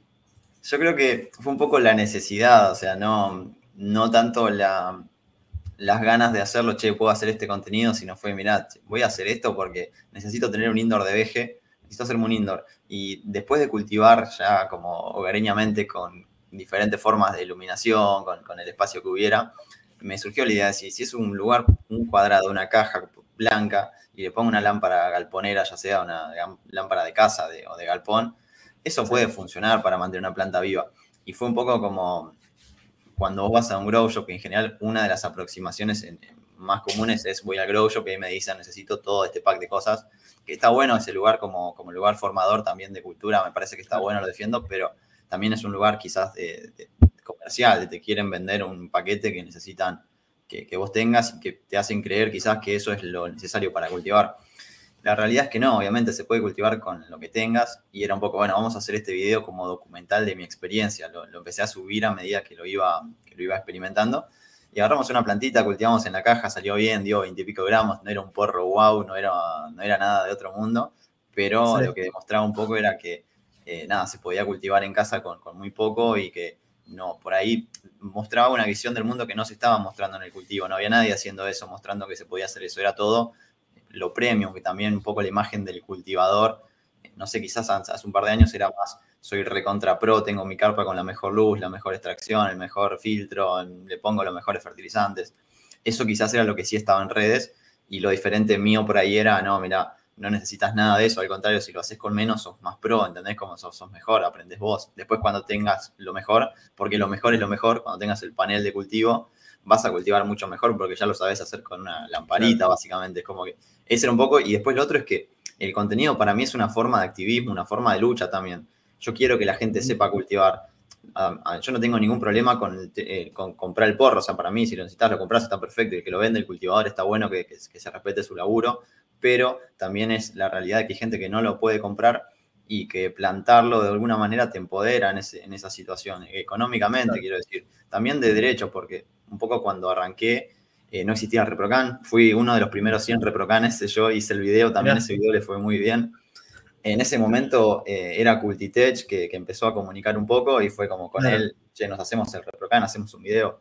Speaker 4: Yo creo que fue un poco la necesidad, o sea, no, no tanto la, las ganas de hacerlo, che, puedo hacer este contenido, sino fue, mirá, voy a hacer esto porque necesito tener un indoor de veje, necesito hacerme un indoor. Y después de cultivar ya como hogareñamente con diferentes formas de iluminación, con, el espacio que hubiera, me surgió la idea de si, si es un lugar, un cuadrado, una caja blanca, y le pongo una lámpara galponera, ya sea una lámpara de casa o de galpón, eso puede funcionar para mantener una planta viva. Y fue un poco como cuando vos vas a un grow shop, en general una de las aproximaciones más comunes es voy al grow shop y me dicen necesito todo este pack de cosas, que está bueno ese lugar como, como lugar formador también de cultura, me parece que está bueno, lo defiendo, pero también es un lugar quizás comercial, de te quieren vender un paquete que necesitan que, que, vos tengas y que te hacen creer quizás que eso es lo necesario para cultivar. La realidad es que no, obviamente se puede cultivar con lo que tengas. Y era un poco, bueno, vamos a hacer este video como documental de mi experiencia. Lo, empecé a subir a medida que lo, iba, que lo iba experimentando. Y agarramos una plantita, cultivamos en la caja, salió bien, dio 20 y pico gramos, no era un porro wow, no era, no era nada de otro mundo, pero lo que demostraba un poco era que, eh, nada, se podía cultivar en casa con, con muy poco y que no, por ahí mostraba una visión del mundo que no se estaba mostrando en el cultivo, no había nadie haciendo eso, mostrando que se podía hacer eso, era todo lo premium, que también un poco la imagen del cultivador, no sé, quizás hace un par de años era más, soy recontra pro, tengo mi carpa con la mejor luz, la mejor extracción, el mejor filtro, le pongo los mejores fertilizantes. Eso quizás era lo que sí estaba en redes y lo diferente mío por ahí era, no, mira, no necesitas nada de eso, al contrario, si lo haces con menos, sos más pro, ¿entendés? Como sos, sos mejor, aprendes vos. Después cuando tengas lo mejor, porque lo mejor es lo mejor, cuando tengas el panel de cultivo, vas a cultivar mucho mejor porque ya lo sabes hacer con una lamparita, básicamente. Es como que ese era un poco. Y después lo otro es que el contenido para mí es una forma de activismo, una forma de lucha también. Yo quiero que la gente sepa cultivar. Ah, ah, yo no tengo ningún problema eh, con, comprar el porro. O sea, para mí, si lo necesitas, lo compras, está perfecto. Y que lo vende el cultivador está bueno, que, se respete su laburo. Pero también es la realidad de que hay gente que no lo puede comprar y que plantarlo de alguna manera te empodera en, esa situación, económicamente, quiero decir, también de derechos, porque un poco cuando arranqué eh, no existía el ReproCan, fui uno de los primeros 100 ReproCanes, yo hice el video, también ese video le fue muy bien. En ese momento eh, era Cultitech que, que, empezó a comunicar un poco y fue como con él, che, nos hacemos el ReproCan, hacemos un video.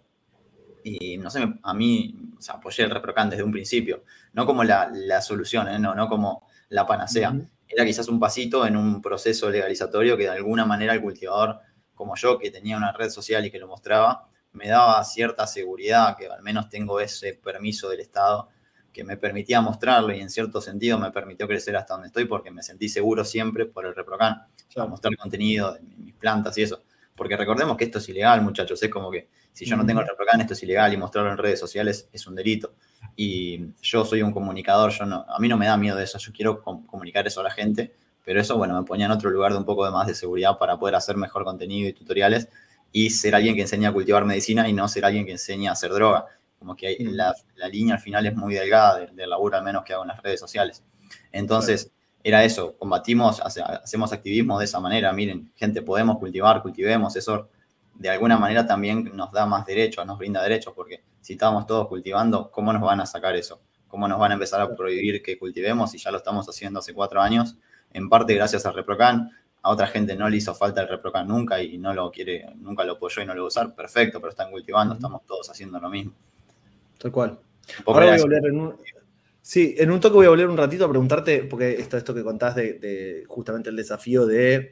Speaker 4: Y no sé, a mí, o sea, apoyé el ReproCan desde un principio, no como la, la solución, ¿eh? no, no como la panacea. Era quizás un pasito en un proceso legalizatorio que de alguna manera el cultivador, como yo, que tenía una red social y que lo mostraba, me daba cierta seguridad, que al menos tengo ese permiso del Estado que me permitía mostrarlo y en cierto sentido me permitió crecer hasta donde estoy porque me sentí seguro siempre por el ReproCan, mostrar contenido de mis plantas y eso. Porque recordemos que esto es ilegal, muchachos, es como que Si yo no tengo el ReproCan, esto es ilegal y mostrarlo en redes sociales es un delito. Y yo soy un comunicador, yo no, a mí no me da miedo de eso, yo quiero comunicar eso a la gente, pero eso, bueno, me ponía en otro lugar de un poco de más de seguridad para poder hacer mejor contenido y tutoriales y ser alguien que enseña a cultivar medicina y no ser alguien que enseña a hacer droga. Como que hay, la, la, línea al final es muy delgada del, del, laburo, al menos que hago en las redes sociales. Entonces, era eso, combatimos, hacemos activismo de esa manera. Miren, gente, podemos cultivar, cultivemos, eso de alguna manera también nos da más derechos, nos brinda derechos, porque si estamos todos cultivando, ¿cómo nos van a sacar eso? ¿Cómo nos van a empezar a prohibir que cultivemos si ya lo estamos haciendo hace cuatro años? En parte gracias a Reprocan, a otra gente no le hizo falta el Reprocan nunca y no lo quiere, nunca lo apoyó y no lo va a usar, perfecto, pero están cultivando, estamos todos haciendo lo mismo.
Speaker 1: Tal cual. Ahora voy a volver en un, sí, en un toque voy a volver un ratito a preguntarte, porque esto, esto que contás de, de justamente el desafío de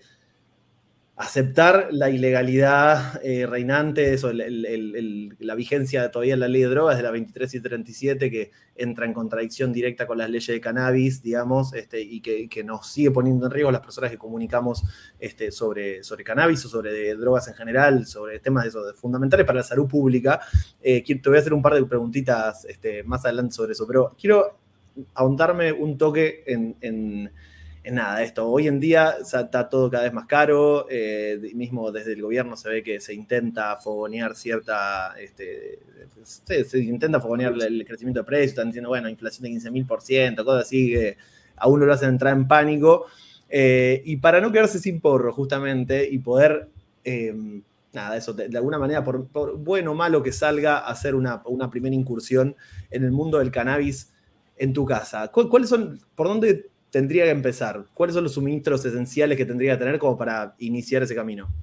Speaker 1: aceptar la ilegalidad eh, reinante, eso, la vigencia todavía de la ley de drogas de la 23 y 37, que entra en contradicción directa con las leyes de cannabis, digamos, este, y que, nos sigue poniendo en riesgo las personas que comunicamos este, sobre, sobre cannabis o sobre drogas en general, sobre temas de fundamentales para la salud pública. Eh, te voy a hacer un par de preguntitas este, más adelante sobre eso, pero quiero ahondarme un toque en nada, esto. Hoy en día está todo cada vez más caro, eh, mismo desde el gobierno se ve que se intenta fogonear cierta, este, se, intenta fogonear el crecimiento de precios, están diciendo, bueno, inflación de 15.000%, cosas así que a uno lo hacen entrar en pánico. Eh, y para no quedarse sin porro, justamente, y poder, em, nada, eso, de, alguna manera, por, bueno o malo que salga, hacer una, una primera incursión en el mundo del cannabis en tu casa. ¿Cuáles son, por dónde tendría que empezar? ¿Cuáles son los suministros esenciales que tendría que tener como para iniciar ese camino?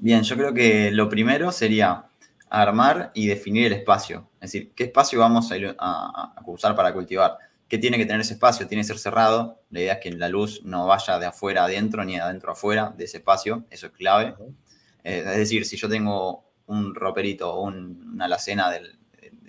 Speaker 4: Bien, yo creo que lo primero sería armar y definir el espacio. Es decir, ¿qué espacio vamos a, usar para cultivar? ¿Qué tiene que tener ese espacio? Tiene que ser cerrado. La idea es que la luz no vaya de afuera adentro ni de adentro afuera de ese espacio. Eso es clave. Eh, es decir, si yo tengo un roperito o una alacena del,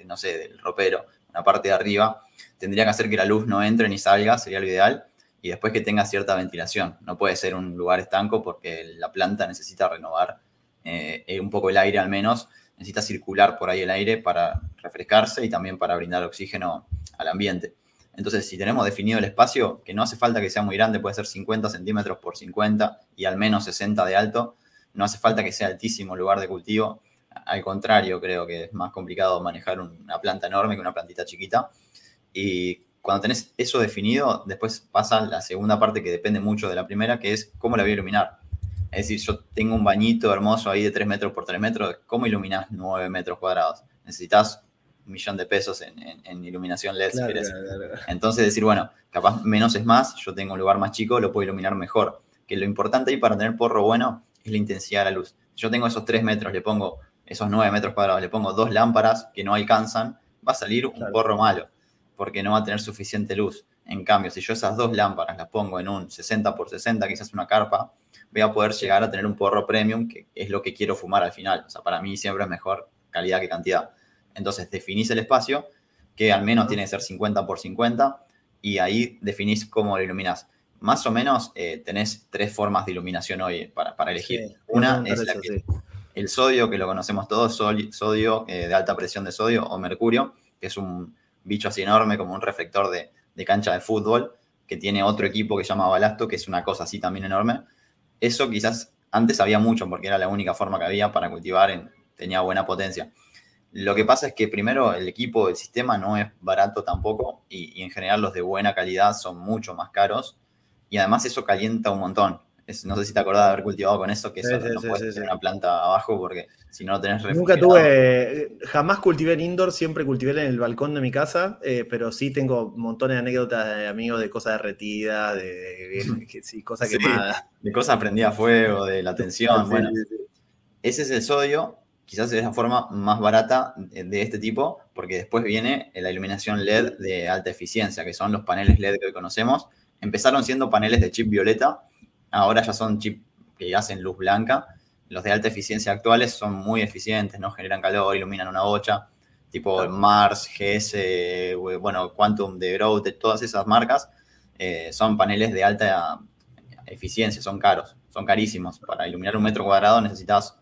Speaker 4: no sé, del ropero, una parte de arriba, tendría que hacer que la luz no entre ni salga, sería lo ideal, y después que tenga cierta ventilación. No puede ser un lugar estanco porque la planta necesita renovar eh, un poco el aire al menos, necesita circular por ahí el aire para refrescarse y también para brindar oxígeno al ambiente. Entonces, si tenemos definido el espacio, que no hace falta que sea muy grande, puede ser 50 centímetros por 50 y al menos 60 de alto, no hace falta que sea altísimo lugar de cultivo. Al contrario, creo que es más complicado manejar una planta enorme que una plantita chiquita. Y cuando tenés eso definido, después pasa la segunda parte que depende mucho de la primera, que es cómo la voy a iluminar. Es decir, yo tengo un bañito hermoso ahí de 3 metros por 3 metros, ¿cómo iluminás 9 metros cuadrados? Necesitas un millón de pesos en, iluminación LED. Entonces decir, bueno, capaz menos es más, yo tengo un lugar más chico, lo puedo iluminar mejor. Que lo importante ahí para tener porro bueno es la intensidad de la luz. yo tengo esos 3 metros, le pongo esos 9 metros cuadrados, le pongo dos lámparas que no alcanzan, va a salir un porro malo porque no va a tener suficiente luz. En cambio, si yo esas dos lámparas las pongo en un 60 por 60, quizás una carpa, voy a poder llegar a tener un porro premium, que es lo que quiero fumar al final. O sea, para mí siempre es mejor calidad que cantidad. Entonces, definís el espacio, que al menos tiene que ser 50 por 50, y ahí definís cómo lo iluminás. Más o menos eh, tenés tres formas de iluminación hoy para, elegir. Una es el sodio, que lo conocemos todos, sodio eh, de alta presión de sodio, o mercurio, que es un bicho así enorme como un reflector de, cancha de fútbol, que tiene otro equipo que se llama Balasto, que es una cosa así también enorme. Eso quizás antes había mucho porque era la única forma que había para cultivar, en, tenía buena potencia. Lo que pasa es que primero el equipo, el sistema no es barato tampoco y en general los de buena calidad son mucho más caros y además eso calienta un montón no sé si te acordás de haber cultivado con eso, que eso no puedes tener una planta abajo porque si no, lo tenés
Speaker 1: Nunca tuve, jamás cultivé en indoor, siempre cultivé en el balcón de mi casa, eh, pero sí tengo montones de anécdotas de amigos de cosas derretidas, de, cosas quemadas.
Speaker 4: De cosas prendidas a fuego, de la tensión. bueno, ese es el sodio, quizás es la forma más barata de este tipo, porque después viene la iluminación LED de alta eficiencia, que son los paneles LED que hoy conocemos. Empezaron siendo paneles de chip violeta, ahora ya son chips que hacen luz blanca. Los de alta eficiencia actuales son muy eficientes, no generan calor, iluminan una bocha, tipo Mars, GS, bueno, Quantum de Growth, de todas esas marcas, eh, son paneles de alta eficiencia, son caros, son carísimos. Para iluminar un metro cuadrado necesitas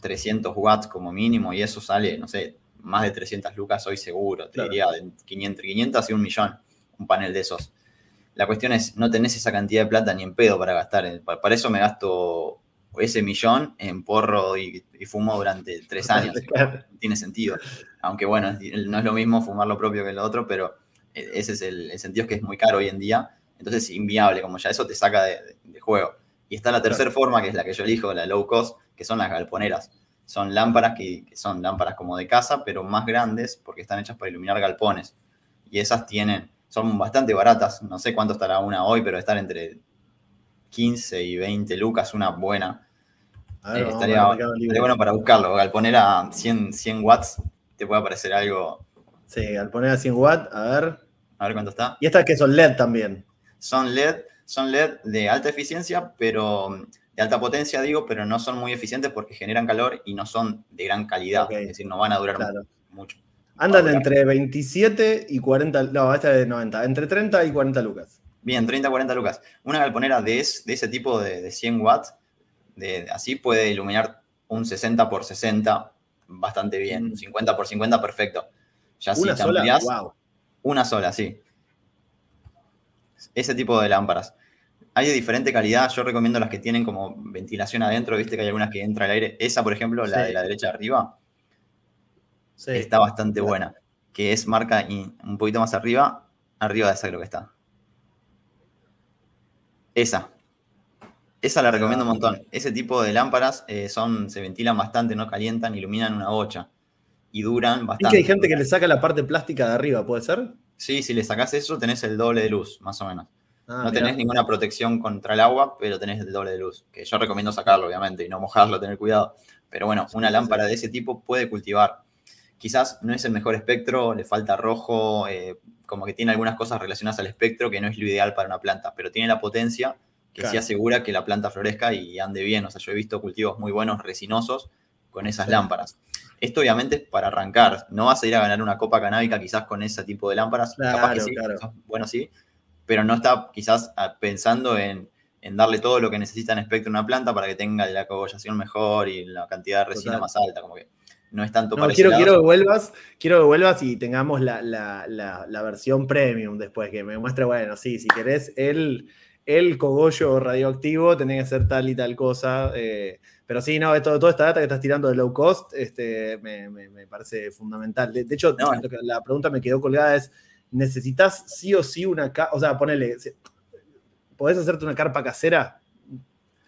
Speaker 4: 300 watts como mínimo y eso sale, no sé, más de 300 lucas hoy seguro, te diría de 500, 500 y un millón, un panel de esos. La cuestión es, no tenés esa cantidad de plata ni en pedo para gastar. Para eso me gasto ese millón en porro y, fumo durante tres años. No tiene sentido. Aunque bueno, no es lo mismo fumar lo propio que lo otro, pero e, ese es el, sentido es que es muy caro hoy en día. Entonces es inviable, como ya eso te saca de, juego. Y está la tercera forma, que es la que yo elijo, la low cost, que son las galponeras. Son lámparas que, son lámparas como de casa, pero más grandes porque están hechas para iluminar galpones. Y esas tienen, son bastante baratas. No sé cuánto estará una hoy, pero están entre 15 y 20 lucas, una buena. Eh, estaría, bueno para buscarlo. Galponera 100, 100 watts, te puede aparecer algo.
Speaker 1: Sí, galponera 100 watts, a ver.
Speaker 4: A ver cuánto está.
Speaker 1: Y estas que son LED también.
Speaker 4: Son LED, son LED de alta eficiencia, pero de alta potencia, digo, pero no son muy eficientes porque generan calor y no son de gran calidad. Es decir, no van a durar mucho.
Speaker 1: Andan entre 27 y 40, no, esta es de 90, entre 30 y 40 lucas.
Speaker 4: Bien, 30, 40 lucas. Una galponera de, de ese tipo de, 100 watts, de, así puede iluminar un 60 por 60 bastante bien, un 50 por 50 perfecto.
Speaker 1: Ya ¿Una sola?
Speaker 4: Una sola, sí. Ese tipo de lámparas. Hay de diferente calidad, yo recomiendo las que tienen como ventilación adentro, viste que hay algunas que entra el aire. Esa, por ejemplo, la de la derecha arriba, está bastante buena. Que es marca un poquito más arriba, arriba de esa creo que está. Esa. Esa la recomiendo un montón. Ese tipo de lámparas eh, son, se ventilan bastante, no calientan, iluminan una bocha. Y duran bastante.
Speaker 1: ¿Y que hay gente que le saca la parte plástica de arriba, puede ser?
Speaker 4: Sí, si le sacas eso, tenés el doble de luz, más o menos. Ah, no tenés ninguna protección contra el agua, pero tenés el doble de luz. Que yo recomiendo sacarlo, obviamente, y no mojarlo, tener cuidado. Pero bueno, una lámpara de ese tipo puede cultivar. Quizás no es el mejor espectro, le falta rojo, eh, como que tiene algunas cosas relacionadas al espectro que no es lo ideal para una planta, pero tiene la potencia que sí asegura que la planta florezca y ande bien. O sea, yo he visto cultivos muy buenos, resinosos, con esas lámparas. Esto obviamente es para arrancar. No vas a ir a ganar una copa canábica quizás con ese tipo de lámparas. Capaz que sí, bueno, sí, pero no está quizás ah, pensando en, darle todo lo que necesita en espectro una planta para que tenga la cogollación mejor y la cantidad de resina más alta. Como que no es tanto
Speaker 1: para quiero, quiero que vuelvas, quiero que vuelvas y tengamos la, versión premium después, que me muestre, bueno, sí, si querés el, el cogollo radioactivo, tenés que hacer tal y tal cosa. Eh, pero sí, no, todo, toda esta data que estás tirando de low cost este, me, parece fundamental. De, hecho, la pregunta me quedó colgada es, ¿necesitas sí o sí una... O sea, ponele, ¿podés hacerte una carpa casera?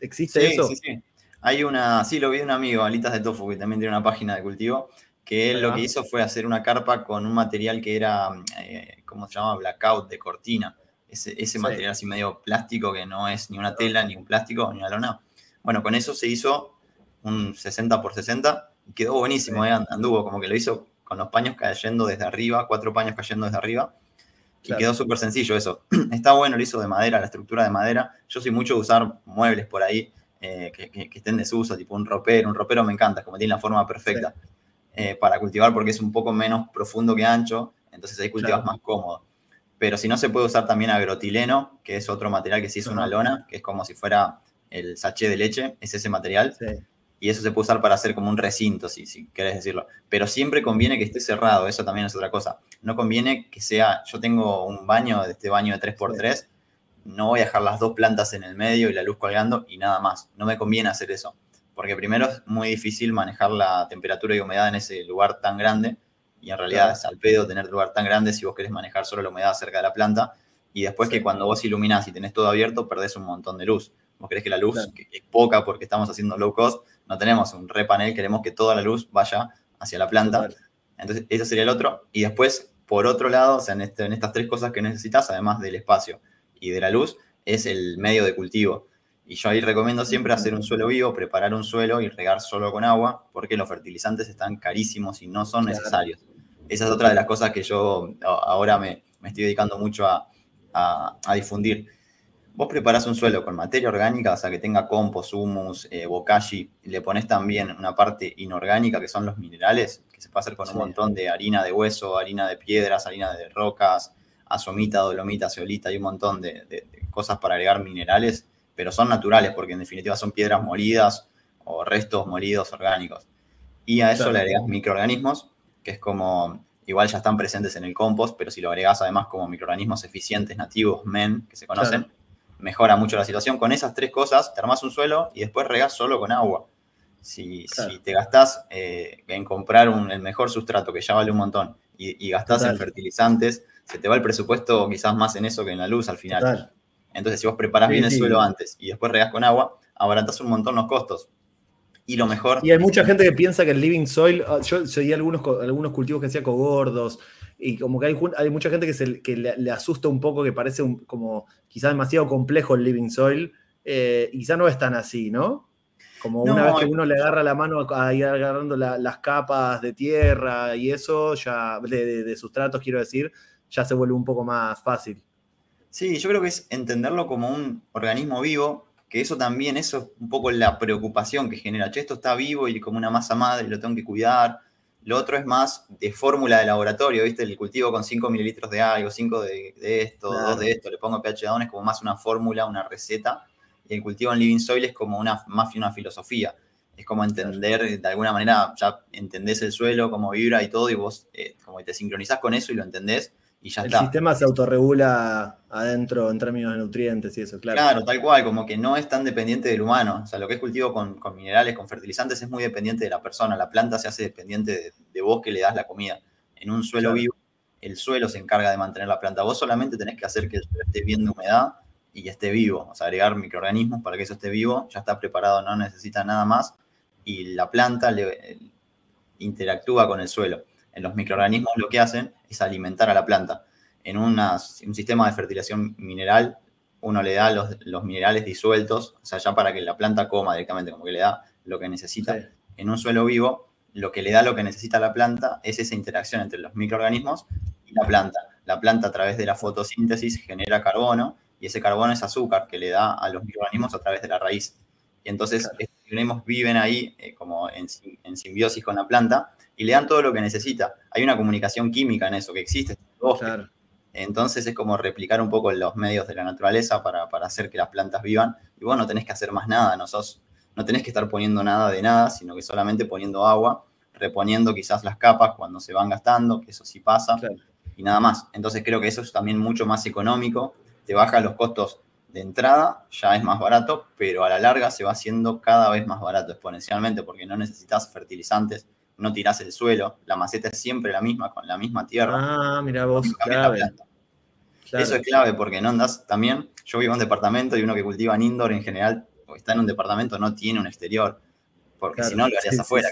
Speaker 1: ¿Existe eso? Sí, sí.
Speaker 4: Hay una, sí, lo vi de un amigo, Alitas de Tofu, que también tiene una página de cultivo, que él lo que hizo fue hacer una carpa con un material que era, eh, ¿cómo se llama? Blackout de cortina. Ese, ese material así medio plástico que no es ni una tela, ni un plástico, ni una lona bueno, con eso se hizo un 60 por 60 y quedó buenísimo, ¿eh? anduvo como que lo hizo con los paños cayendo desde arriba, cuatro paños cayendo desde arriba. Y quedó súper sencillo eso. Está bueno, lo hizo de madera, la estructura de madera. Yo soy mucho de usar muebles por ahí eh, que, que, estén de desuso, tipo un ropero. Un ropero me encanta, como tiene la forma perfecta eh, para cultivar porque es un poco menos profundo que ancho, entonces ahí cultivas más cómodo. Pero si no, se puede usar también agrotileno, que es otro material que sí es una lona, que es como si fuera el sachet de leche, es ese material. Y eso se puede usar para hacer como un recinto, si, si querés decirlo. Pero siempre conviene que esté cerrado, eso también es otra cosa. No conviene que sea, yo tengo un baño, este baño de 3x3, no voy a dejar las dos plantas en el medio y la luz colgando y nada más. No me conviene hacer eso. Porque primero es muy difícil manejar la temperatura y humedad en ese lugar tan grande. Y en realidad es al pedo tener lugar tan grande si vos querés manejar solo la humedad cerca de la planta. Y después que cuando vos iluminás y tenés todo abierto, perdés un montón de luz. Vos querés que la luz, que es poca porque estamos haciendo low cost, no tenemos un repanel, queremos que toda la luz vaya hacia la planta. Entonces, ese sería el otro. Y después, por otro lado, o sea, en, este, en estas tres cosas que necesitas, además del espacio y de la luz, es el medio de cultivo. Y yo ahí recomiendo siempre hacer un suelo vivo, preparar un suelo y regar solo con agua, porque los fertilizantes están carísimos y no son necesarios. Esa es otra de las cosas que yo ahora me, estoy dedicando mucho a, a difundir Vos preparás un suelo con materia orgánica, o sea, que tenga compost, humus, eh, bokashi, y le pones también una parte inorgánica, que son los minerales, que se puede hacer con un montón de harina de hueso, harina de piedras, harina de rocas, azomita, dolomita, ceolita, y un montón de, cosas para agregar minerales, pero son naturales, porque en definitiva son piedras molidas o restos molidos orgánicos. Y a eso le agregas microorganismos, que es como, igual ya están presentes en el compost, pero si lo agregas además como microorganismos eficientes, nativos, MEN, que se conocen, mejora mucho la situación. Con esas tres cosas, te armas un suelo y después regas solo con agua. Si, te gastás eh, en comprar el mejor sustrato, que ya vale un montón, y, y gastás en fertilizantes, se te va el presupuesto quizás más en eso que en la luz al final. Entonces, si vos preparás bien el suelo antes y después regas con agua, abaratas un montón los costos. Y lo mejor.
Speaker 1: Y hay mucha gente que piensa que el living soil. Ah, yo seguí algunos, algunos cultivos que hacía cogordos. Y como que hay, hay mucha gente que, se, que le, asusta un poco, que parece como quizás demasiado complejo el living soil. Eh, y quizás no es tan así, ¿no? Como una vez que uno le agarra la mano a ir agarrando las capas de tierra y eso, ya de, de, sustratos, quiero decir, ya se vuelve un poco más fácil.
Speaker 4: Sí, yo creo que es entenderlo como un organismo vivo, que eso también, eso es un poco la preocupación que genera. Che, esto está vivo y como una masa madre, lo tengo que cuidar. Lo otro es más de fórmula de laboratorio, ¿viste? El cultivo con 5 mililitros de algo, 5 de, esto, 2 de esto, le pongo pH down, es como más una fórmula, una receta. Y el cultivo en living soil es como una, más una filosofía. Es como entender, de alguna manera, ya entendés el suelo, cómo vibra y todo, y vos eh, como te sincronizás con eso y lo entendés, el
Speaker 1: sistema se autorregula adentro en términos de nutrientes y eso, claro.
Speaker 4: Claro, tal cual, como que no es tan dependiente del humano. O sea, lo que es cultivo con, minerales, con fertilizantes, es muy dependiente de la persona. La planta se hace dependiente de, vos que le das la comida. En un suelo vivo, el suelo se encarga de mantener la planta. Vos solamente tenés que hacer que el suelo esté bien de humedad y esté vivo. O sea, agregar microorganismos para que eso esté vivo. Ya está preparado, no necesita nada más. Y la planta le, interactúa con el suelo. En los microorganismos lo que hacen es alimentar a la planta. En un sistema de fertilización mineral, uno le da los, minerales disueltos, o sea, ya para que la planta coma directamente, como que le da lo que necesita. En un suelo vivo, lo que le da lo que necesita la planta es esa interacción entre los microorganismos y la planta. La planta a través de la fotosíntesis genera carbono y ese carbono es azúcar que le da a los microorganismos a través de la raíz. Y entonces los microorganismos viven ahí eh, como en, en, simbiosis con la planta y le dan todo lo que necesita. Hay una comunicación química en eso que existe. Entonces es como replicar un poco los medios de la naturaleza para, hacer que las plantas vivan. Y vos no tenés que hacer más nada, no, sos, no tenés que estar poniendo nada de nada, sino que solamente poniendo agua, reponiendo quizás las capas cuando se van gastando, que eso sí pasa, y nada más. Entonces creo que eso es también mucho más económico, te baja los costos de entrada, ya es más barato, pero a la larga se va haciendo cada vez más barato exponencialmente porque no necesitas fertilizantes, no tirás el suelo, la maceta es siempre la misma, con la misma tierra.
Speaker 1: Ah, mira vos, clave.
Speaker 4: Eso es clave porque no andas también, yo vivo en un departamento y uno que cultiva en indoor en general, o está en un departamento, no tiene un exterior, porque si no lo harías afuera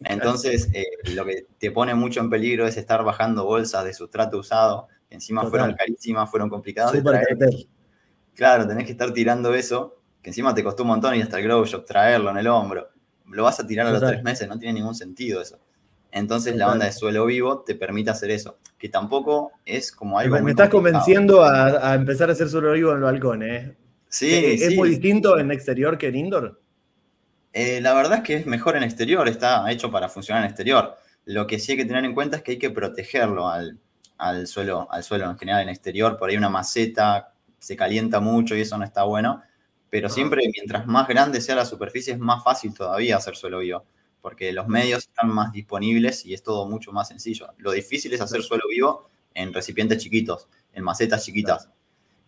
Speaker 4: Entonces, eh, lo que te pone mucho en peligro es estar bajando bolsas de sustrato usado, que encima fueron carísimas, fueron complicadas. Claro, tenés que estar tirando eso, que encima te costó un montón y hasta el grow shop traerlo en el hombro lo vas a tirar a los tres meses, no tiene ningún sentido eso. Entonces la onda de suelo vivo te permite hacer eso, que tampoco es como algo...
Speaker 1: Me, estás convenciendo a, empezar a hacer suelo vivo en el balcón, ¿eh?
Speaker 4: Sí,
Speaker 1: ¿Es, muy distinto en exterior que en indoor?
Speaker 4: Eh, la verdad es que es mejor en exterior, está hecho para funcionar en exterior. Lo que sí hay que tener en cuenta es que hay que protegerlo al, suelo, al suelo en general en exterior. Por ahí una maceta se calienta mucho y eso no está bueno pero siempre mientras más grande sea la superficie es más fácil todavía hacer suelo vivo, porque los medios están más disponibles y es todo mucho más sencillo. Lo difícil es hacer suelo vivo en recipientes chiquitos, en macetas chiquitas,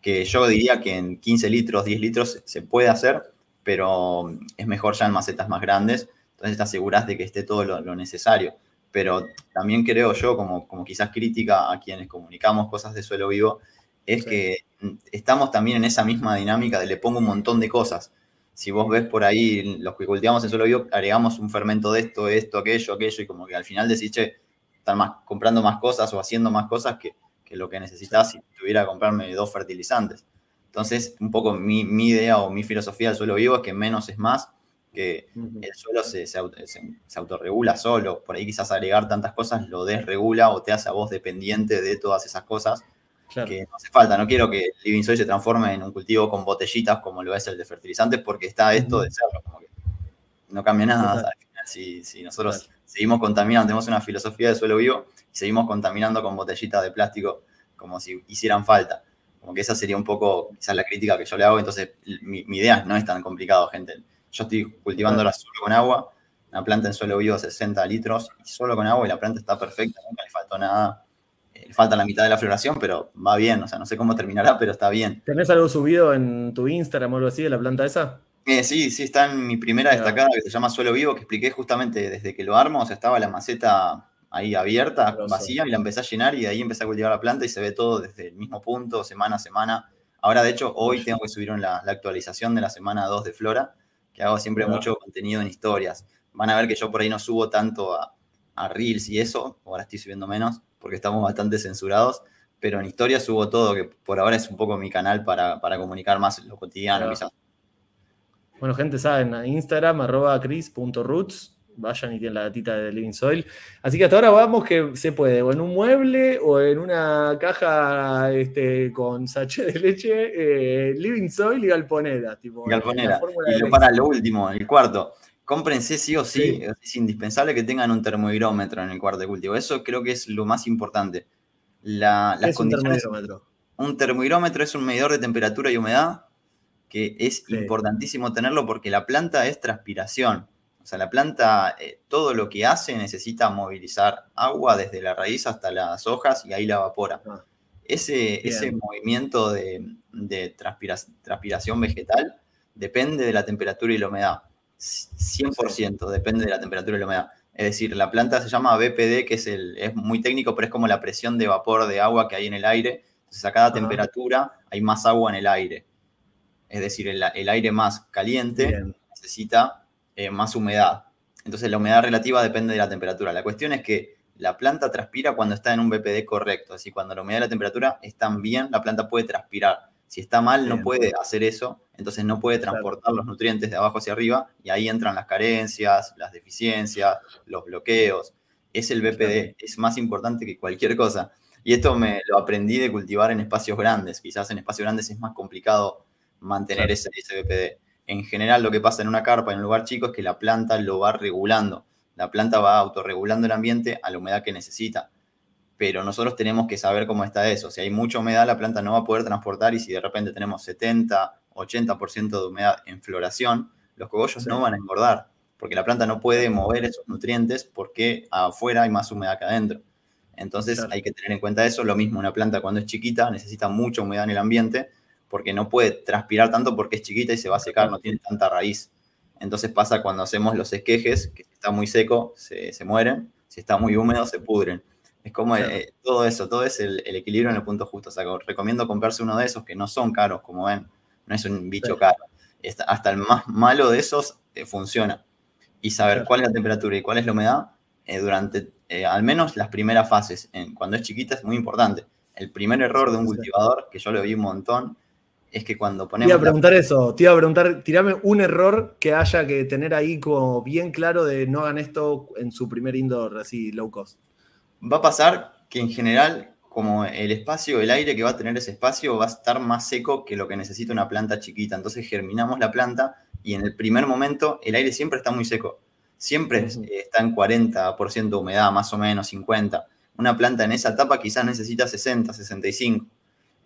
Speaker 4: que yo diría que en 15 litros, 10 litros se puede hacer, pero es mejor ya en macetas más grandes, entonces te aseguras de que esté todo lo, necesario. Pero también creo yo, como, como quizás crítica a quienes comunicamos cosas de suelo vivo, es que estamos también en esa misma dinámica de le pongo un montón de cosas. Si vos ves por ahí, los que cultivamos en suelo vivo, agregamos un fermento de esto, esto, aquello, aquello, y como que al final decís, che, están más, comprando más cosas o haciendo más cosas que, lo que necesitas si tuviera que comprarme dos fertilizantes. Entonces, un poco mi, idea o mi filosofía del suelo vivo es que menos es más, que el suelo se, se, se, autorregula solo. Por ahí quizás agregar tantas cosas lo desregula o te hace a vos dependiente de todas esas cosas que no hace falta. No quiero que Living Soil se transforme en un cultivo con botellitas como lo es el de fertilizantes, porque está esto de serlo. Como que no cambia nada al final. Si, nosotros seguimos contaminando, tenemos una filosofía de suelo vivo y seguimos contaminando con botellitas de plástico como si hicieran falta. Como que esa sería un poco quizás la crítica que yo le hago. Entonces, mi, idea no es tan complicado, gente. Yo estoy cultivándola solo con agua, una planta en suelo vivo 60 litros, y solo con agua y la planta está perfecta, nunca le faltó nada. Eh, falta la mitad de la floración, pero va bien, o sea, no sé cómo terminará, pero está bien.
Speaker 1: ¿Tenés algo subido en tu Instagram o algo así de la planta esa?
Speaker 4: Eh, sí, sí, está en mi primera destacada que se llama Suelo Vivo, que expliqué justamente desde que lo armo, o sea, estaba la maceta ahí abierta, vacía, y la empecé a llenar y de ahí empecé a cultivar la planta y se ve todo desde el mismo punto, semana a semana. Ahora, de hecho, hoy tengo que subir la, la actualización de la semana 2 de Flora, que hago siempre mucho contenido en historias. Van a ver que yo por ahí no subo tanto a, Reels y eso, ahora estoy subiendo menos porque estamos bastante censurados, pero en historias subo todo, que por ahora es un poco mi canal para, comunicar más lo cotidiano quizás.
Speaker 1: Bueno, gente, saben, Instagram, arroba chris.roots, vayan y tienen la gatita de Living Soil. Así que hasta ahora vamos que se puede, o en un mueble, o en una caja este, con sachet de leche, eh, Living Soil y galponera. Tipo,
Speaker 4: galponera. Y lo para lo último, el cuarto. Cómprense sí o sí, es indispensable que tengan un termohidrómetro en el cuarto de cultivo. Eso creo que es lo más importante. La,
Speaker 1: es un termohidrómetro?
Speaker 4: Un termohidrómetro es un medidor de temperatura y humedad que es importantísimo tenerlo porque la planta es transpiración. O sea, la planta, eh, todo lo que hace necesita movilizar agua desde la raíz hasta las hojas y ahí la evapora. Ah. ese, ese, movimiento de, transpiración vegetal depende de la temperatura y la humedad. 100% depende de la temperatura y la humedad. Es decir, la planta se llama BPD, que es, el, es muy técnico, pero es como la presión de vapor de agua que hay en el aire. Entonces, a cada temperatura hay más agua en el aire. Es decir, el, aire más caliente necesita eh, más humedad. Entonces la humedad relativa depende de la temperatura. La cuestión es que la planta transpira cuando está en un BPD correcto. Así cuando la humedad y la temperatura están bien, la planta puede transpirar. Si está mal, no puede hacer eso, entonces no puede transportar los nutrientes de abajo hacia arriba y ahí entran las carencias, las deficiencias, los bloqueos. Es el BPD, es más importante que cualquier cosa. Y esto me lo aprendí de cultivar en espacios grandes. Quizás en espacios grandes es más complicado mantener ese, BPD. En general, lo que pasa en una carpa, en un lugar chico, es que la planta lo va regulando. La planta va autorregulando el ambiente a la humedad que necesita. Pero nosotros tenemos que saber cómo está eso. Si hay mucha humedad, la planta no va a poder transportar y si de repente tenemos 70, 80% de humedad en floración, los cogollos no van a engordar, porque la planta no puede mover esos nutrientes porque afuera hay más humedad que adentro. Entonces hay que tener en cuenta eso. Lo mismo, una planta cuando es chiquita necesita mucha humedad en el ambiente porque no puede transpirar tanto porque es chiquita y se va a secar, no tiene tanta raíz. Entonces pasa cuando hacemos los esquejes, que si está muy seco se, mueren, si está muy húmedo se pudren. Es como eh, todo eso, todo es el, equilibrio en el punto justo. O sea, recomiendo comprarse uno de esos que no son caros, como ven, no es un bicho caro. Hasta el más malo de esos eh, funciona. Y saber cuál es la temperatura y cuál es la humedad eh, durante al menos las primeras fases. En, cuando es chiquita es muy importante. El primer error de un cultivador, que yo lo vi un montón, es que cuando ponemos.
Speaker 1: Te iba a preguntar eso, te iba a preguntar, tirame un error que haya que tener ahí como bien claro de no hagan esto en su primer indoor, así low cost.
Speaker 4: Va a pasar que en general, como el espacio, el aire que va a tener ese espacio va a estar más seco que lo que necesita una planta chiquita. Entonces germinamos la planta y en el primer momento el aire siempre está muy seco. Siempre está en 40% de humedad, más o menos 50%. Una planta en esa etapa quizás necesita 60, 65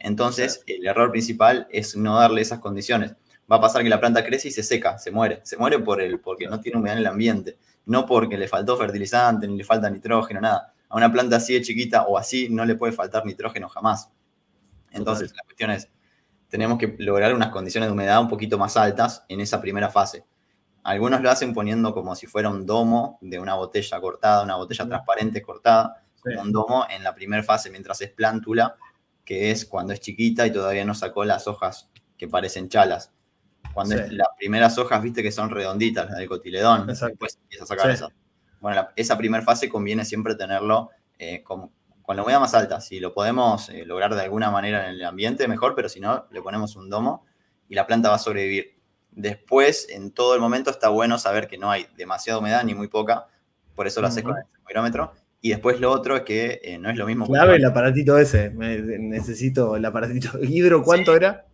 Speaker 4: entonces, el error principal es no darle esas condiciones. Va a pasar que la planta crece y se seca, se muere. Se muere por el, porque no tiene humedad en el ambiente, no porque le faltó fertilizante, ni le falta nitrógeno, nada. A una planta así de chiquita o así no le puede faltar nitrógeno jamás. Entonces, la cuestión es, tenemos que lograr unas condiciones de humedad un poquito más altas en esa primera fase. Algunos lo hacen poniendo como si fuera un domo de una botella cortada, una botella transparente cortada, como un domo en la primera fase mientras es plántula que es cuando es chiquita y todavía no sacó las hojas que parecen chalas. Cuando es, las primeras hojas, viste que son redonditas, las del cotiledón, después empieza a sacar esas. Bueno, esa primera fase conviene siempre tenerlo eh, con, la humedad más alta. Si lo podemos eh, lograr de alguna manera en el ambiente, mejor, pero si no, le ponemos un domo y la planta va a sobrevivir. Después, en todo el momento, está bueno saber que no hay demasiada humedad ni muy poca, por eso lo haces con el termómetro y después lo otro es que eh, no es lo mismo.
Speaker 1: Clave el aparatito ese. necesito el aparatito. ¿Hidro cuánto era?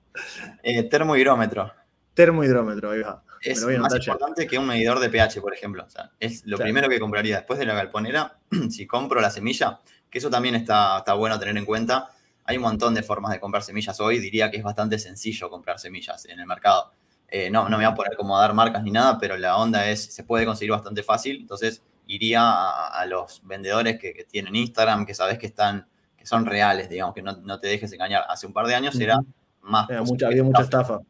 Speaker 4: Eh, termohidrómetro.
Speaker 1: Termohidrómetro, ahí va.
Speaker 4: Es más importante que un medidor de pH, por ejemplo. es lo primero que compraría. Después de la galponera, si compro la semilla, que eso también está, está bueno tener en cuenta. Hay un montón de formas de comprar semillas hoy. Diría que es bastante sencillo comprar semillas en el mercado. Eh, no, no me voy a poner como a dar marcas ni nada, pero la onda es, se puede conseguir bastante fácil. Entonces iría a, los vendedores que, tienen Instagram, que sabes que están, que son reales, digamos, que no, te dejes engañar. Hace un par de años era más.
Speaker 1: había mucha estafa.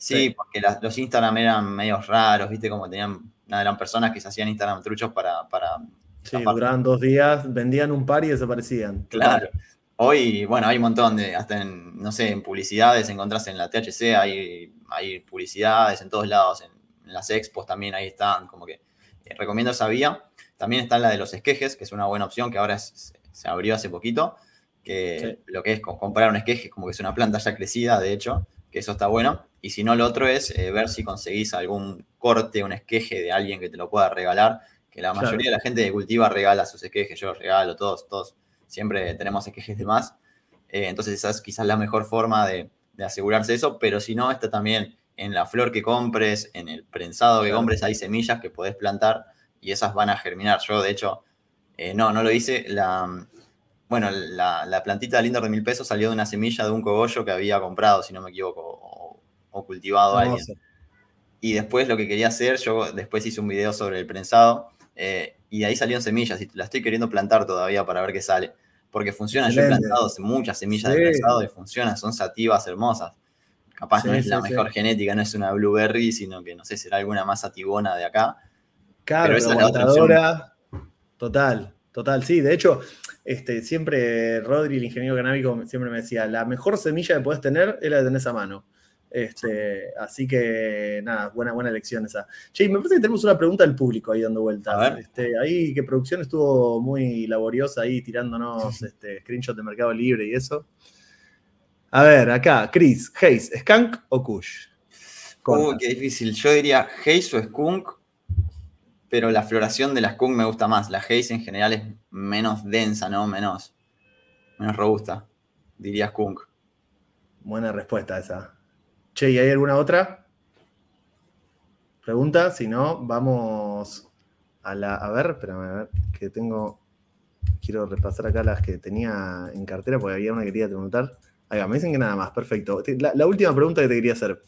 Speaker 4: Sí, porque los Instagram eran medios raros, viste, como tenían, eran personas que se hacían Instagram truchos para... para
Speaker 1: sí, duraban dos días, vendían un par y desaparecían.
Speaker 4: Claro. Hoy, bueno, hay un montón de, hasta en, no sé, en publicidades, encontrás en la THC, hay, hay publicidades en todos lados, en, las expos también ahí están, como que eh, recomiendo esa vía. También está la de los esquejes, que es una buena opción que ahora se abrió hace poquito, que lo que es comprar un esqueje, como que es una planta ya crecida, de hecho, que eso está bueno. Y si no, lo otro es eh, ver si conseguís algún corte, un esqueje de alguien que te lo pueda regalar, que la mayoría de la gente que cultiva regala sus esquejes, yo los regalo, todos, todos, siempre tenemos esquejes de más. Eh, entonces esa es quizás la mejor forma de, asegurarse eso, pero si no, está también en la flor que compres, en el prensado que compres, hay semillas que podés plantar y esas van a germinar. Yo, de hecho, eh, no, no lo hice. La, bueno, la, plantita de Lindor de mil pesos salió de una semilla de un cogollo que había comprado, si no me equivoco, o, cultivado alguien. Y después lo que quería hacer, yo después hice un video sobre el prensado eh, y ahí salieron semillas y la estoy queriendo plantar todavía para ver qué sale. Porque funciona, yo he plantado muchas semillas de prensado y funcionan, son sativas hermosas. Capaz no es la mejor genética, no es una blueberry, sino que no sé, será alguna más sativona de acá.
Speaker 1: Claro, pero esa es la otra Total, total, sí. De hecho, este, siempre Rodri, el ingeniero canábico, siempre me decía, la mejor semilla que puedes tener es la que tenés a mano. Este, así que nada, buena, buena elección esa. Che, me parece que tenemos una pregunta del público ahí dando vueltas. Este, ahí que producción estuvo muy laboriosa ahí tirándonos este, screenshot de Mercado Libre y eso. A ver, acá, Chris, Hayes, ¿Skunk o Kush?
Speaker 4: Uh, qué difícil. Yo diría Hayes o Skunk pero la floración de la skunk me gusta más. La haze en general es menos densa, ¿no? Menos, menos robusta, diría skunk.
Speaker 1: Buena respuesta esa. Che, ¿y hay alguna otra pregunta? Si no, vamos a la. A ver, espérame, a ver, que tengo. Quiero repasar acá las que tenía en cartera porque había una que quería preguntar. Ahí va, me dicen que nada más, perfecto. la última pregunta que te quería hacer.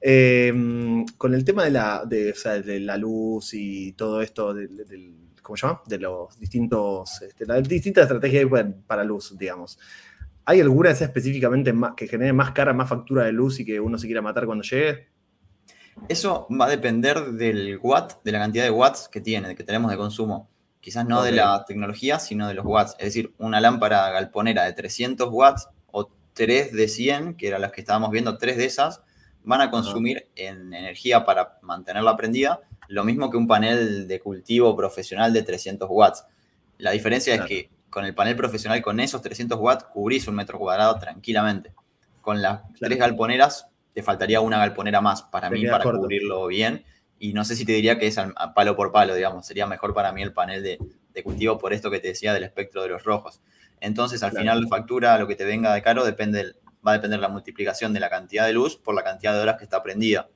Speaker 1: Em, con el tema de la, de, la, luz y todo esto, ¿cómo se llama? De los distintos, este, las distintas estrategias para luz, digamos. ¿Hay alguna sea específicamente más, que genere más cara, más factura de luz y que uno se quiera matar cuando llegue?
Speaker 4: Eso va a depender del watt, de la cantidad de watts que tiene, que tenemos de consumo. Quizás no de la tecnología, sino de los watts. Es decir, una lámpara galponera de 300 watts o 3 de 100, que eran las que estábamos viendo, 3 de esas, van a consumir en energía para mantenerla prendida lo mismo que un panel de cultivo profesional de 300 watts. La diferencia es que con el panel profesional, con esos 300 watts, cubrís un metro cuadrado tranquilamente. Con las tres galponeras, te faltaría una galponera más para mí, para cubrirlo bien. Y no sé si te diría que es a palo por palo, digamos. Sería mejor para mí el panel de, cultivo por esto que te decía del espectro de los rojos. Entonces, al final, la factura, lo que te venga de caro, depende del, va a depender la multiplicación de la cantidad de luz por la cantidad de horas que está prendida.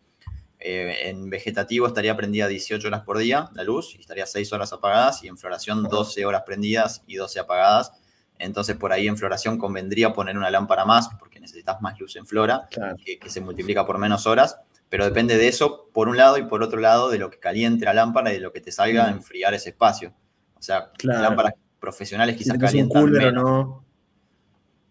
Speaker 4: Eh, en vegetativo estaría prendida 18 horas por día la luz y estaría 6 horas apagadas y en floración 12 horas prendidas y 12 apagadas. Entonces por ahí en floración convendría poner una lámpara más porque necesitas más luz en flora que, se multiplica por menos horas. Pero depende de eso por un lado y por otro lado de lo que caliente la lámpara y de lo que te salga a mm. enfriar ese espacio. O sea, lámparas profesionales quizás calientan menos. No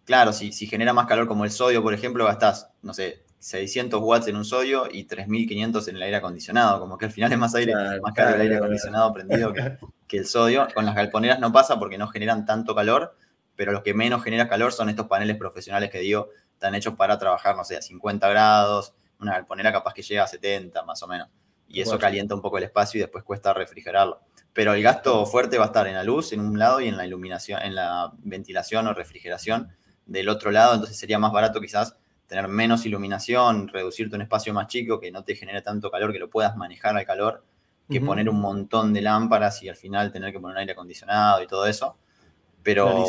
Speaker 4: Claro, si, si genera más calor como el sodio, por ejemplo, gastás, no sé, 600 watts en un sodio y 3500 en el aire acondicionado, como que al final es más aire, más caro el aire acondicionado prendido que, el sodio. Con las galponeras no pasa porque no generan tanto calor, pero lo que menos genera calor son estos paneles profesionales que digo, están hechos para trabajar, no sé, a 50 grados, una galponera capaz que llega a 70 más o menos. Y eso calienta un poco el espacio y después cuesta refrigerarlo. Pero el gasto fuerte va a estar en la luz en un lado y en la iluminación, en la ventilación o refrigeración del otro lado, entonces sería más barato quizás tener menos iluminación, reducirte un espacio más chico que no te genere tanto calor, que lo puedas manejar al calor, que poner un montón de lámparas y al final tener que poner aire acondicionado y todo eso. Pero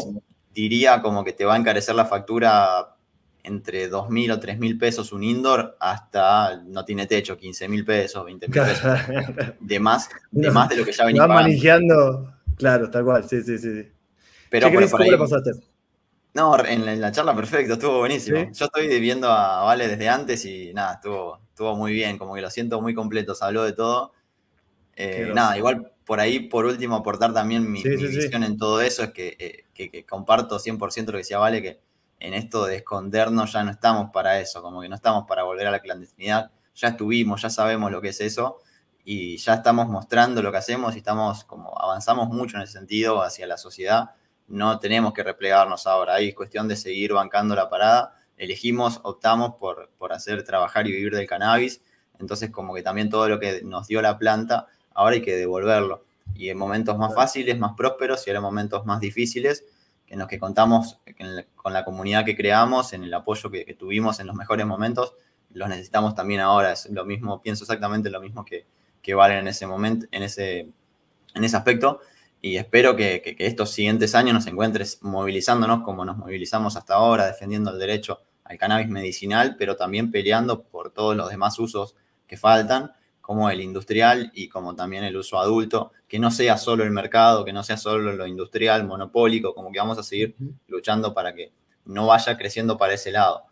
Speaker 4: diría como que te va a encarecer la factura entre 2.000 o 3.000 pesos un indoor hasta no tiene techo, 15.000 pesos, 20.000 pesos. de, más, de más de lo que ya venía
Speaker 1: manejando, claro, tal cual, sí, sí, sí.
Speaker 4: Pero por,
Speaker 1: ¿Cómo pasaste?
Speaker 4: No, en la, charla perfecto, estuvo buenísimo. Yo estoy viendo a Vale desde antes y nada, estuvo, estuvo muy bien, como que lo siento muy completo, se habló de todo. Eh, nada, igual por ahí, por último, aportar también mi, visión en todo eso, es que, eh, comparto 100% lo que decía Vale, que en esto de escondernos ya no estamos para eso, como que no estamos para volver a la clandestinidad, ya estuvimos, ya sabemos lo que es eso y ya estamos mostrando lo que hacemos y estamos como avanzamos mucho en ese sentido hacia la sociedad no tenemos que replegarnos ahora, ahí es cuestión de seguir bancando la parada. Elegimos, optamos por, por hacer trabajar y vivir del cannabis, entonces como que también todo lo que nos dio la planta, ahora hay que devolverlo. Y en momentos más fáciles, más prósperos, y ahora en momentos más difíciles, en los que contamos con la comunidad que creamos, en el apoyo que, tuvimos en los mejores momentos, los necesitamos también ahora. Es lo mismo, pienso exactamente lo mismo que, que valen en ese momento, en ese, en ese aspecto y espero que, estos siguientes años nos encuentres movilizándonos como nos movilizamos hasta ahora, defendiendo el derecho al cannabis medicinal, pero también peleando por todos los demás usos que faltan, como el industrial y como también el uso adulto, que no sea solo el mercado, que no sea solo lo industrial, monopólico, como que vamos a seguir luchando para que no vaya creciendo para ese lado.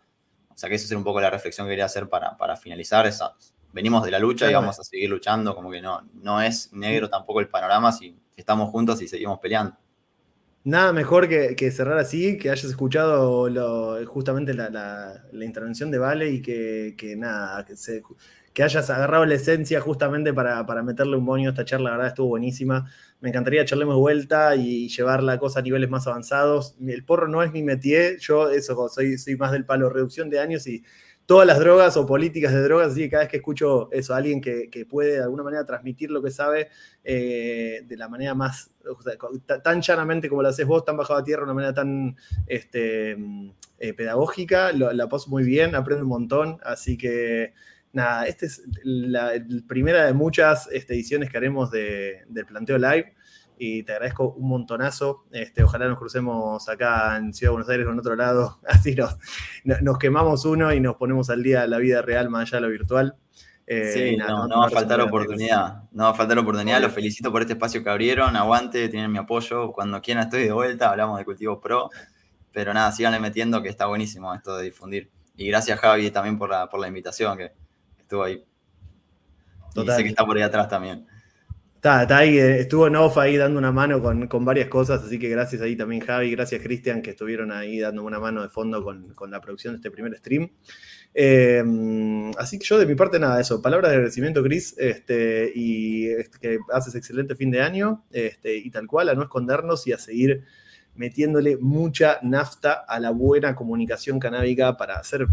Speaker 4: O sea que esa es un poco la reflexión que quería hacer para, para finalizar. Esa, venimos de la lucha y vamos a seguir luchando, como que no, no es negro tampoco el panorama, si estamos juntos y seguimos peleando.
Speaker 1: Nada mejor que, cerrar así, que hayas escuchado justamente la, intervención de Vale y que, nada, que, hayas agarrado la esencia justamente para, meterle un boño a esta charla, la verdad estuvo buenísima. Me encantaría echarle vuelta y llevar la cosa a niveles más avanzados. El porro no es mi métier, yo eso, soy más del palo reducción de años y todas las drogas o políticas de drogas, así que cada vez que escucho eso, alguien que, puede de alguna manera transmitir lo que sabe eh, de la manera más, tan llanamente como lo haces vos, tan bajado a tierra, de una manera tan este, eh, pedagógica, la paso muy bien, aprendo un montón, así que nada, esta es la, primera de muchas este, ediciones que haremos de, del Planteo Live y te agradezco un montonazo. Este, ojalá nos crucemos acá en Ciudad de Buenos Aires o en otro lado, así nos, nos quemamos uno y nos ponemos al día la vida real más allá de lo virtual.
Speaker 4: Eh, sí, no, no, va a faltar oportunidad. No va a faltar oportunidad. Los felicito por este espacio que abrieron. Aguante, tienen mi apoyo. Cuando quieran estoy de vuelta. Hablamos de Cultivo Pro. Pero nada, síganle metiendo que está buenísimo esto de difundir. Y gracias, Javi, también por la, por la invitación que estuvo ahí. Total. Y sé que está por ahí atrás también.
Speaker 1: Está, está ahí, estuvo en off ahí dando una mano con, varias cosas, así que gracias ahí también Javi, gracias Cristian que estuvieron ahí dando una mano de fondo con, la producción de este primer stream. Eh, así que yo de mi parte nada, eso, palabras de agradecimiento Cris, este, y este, que haces excelente fin de año, este, y tal cual, a no escondernos y a seguir metiéndole mucha nafta a la buena comunicación canábica para hacer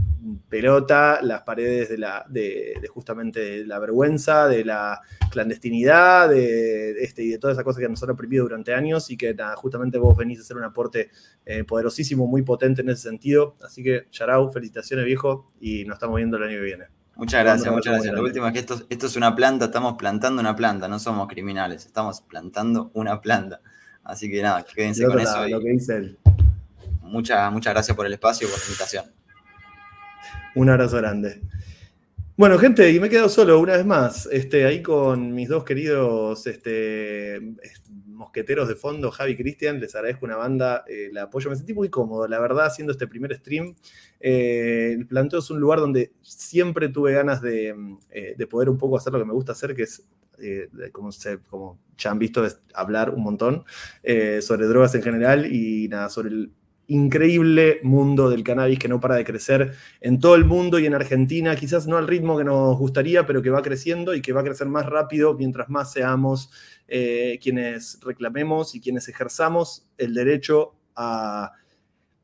Speaker 1: pelota las paredes de, la, de, justamente la vergüenza, de la clandestinidad, de, este, y de todas esas cosas que nos han oprimido durante años y que justamente vos venís a hacer un aporte eh, poderosísimo, muy potente en ese sentido. Así que, Yarau, felicitaciones viejo y nos estamos viendo el año que viene.
Speaker 4: Muchas gracias, muchas gracias. Lo último es que esto, esto es una planta, estamos plantando una planta, no somos criminales, estamos plantando una planta. Así que nada, quédense con eso. Lo que dice él. Muchas, muchas gracias por el espacio y por la invitación.
Speaker 1: Un abrazo grande. Bueno, gente, y me he quedado solo una vez más, este, ahí con mis dos queridos este, mosqueteros de fondo, Javi y Cristian, les agradezco una banda, eh, el apoyo, me sentí muy cómodo, la verdad, haciendo este primer stream. Eh, el planteo es un lugar donde siempre tuve ganas de, eh, de, poder un poco hacer lo que me gusta hacer, que es eh, como, se, como ya han visto, hablar un montón eh, sobre drogas en general y nada, sobre el increíble mundo del cannabis que no para de crecer en todo el mundo y en Argentina, quizás no al ritmo que nos gustaría, pero que va creciendo y que va a crecer más rápido mientras más seamos eh, quienes reclamemos y quienes ejerzamos el derecho a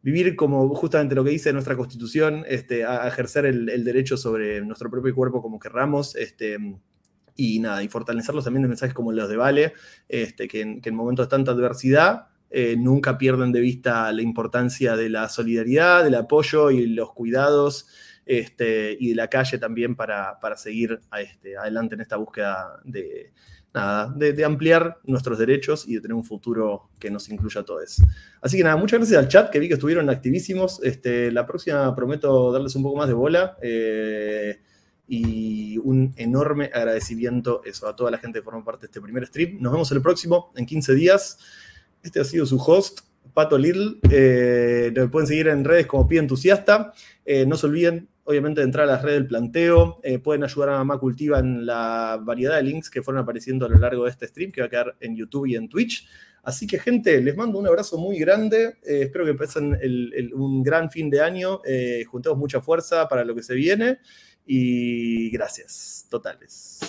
Speaker 1: vivir como justamente lo que dice nuestra constitución, este, a ejercer el, el, derecho sobre nuestro propio cuerpo como querramos. Este, y nada, y fortalecerlos también de mensajes como los de Vale, este, que, en, momentos de tanta adversidad eh, nunca pierden de vista la importancia de la solidaridad, del apoyo y los cuidados este, y de la calle también para, seguir a este, adelante en esta búsqueda de, nada, de, ampliar nuestros derechos y de tener un futuro que nos incluya a todos. Así que nada, muchas gracias al chat que vi que estuvieron activísimos. Este, la próxima prometo darles un poco más de bola. Eh, y un enorme agradecimiento a toda la gente que forma parte de este primer stream. Nos vemos el próximo, en 15 días. Este ha sido su host, Pato Little. Eh, lo pueden seguir en redes como Pie Entusiasta. Eh, no se olviden, obviamente, de entrar a las redes del planteo. Eh, pueden ayudar a Mamá Cultiva en la variedad de links que fueron apareciendo a lo largo de este stream, que va a quedar en YouTube y en Twitch. Así que, gente, les mando un abrazo muy grande. espero que pasen un gran fin de año. juntemos mucha fuerza para lo que se viene. Y gracias, totales.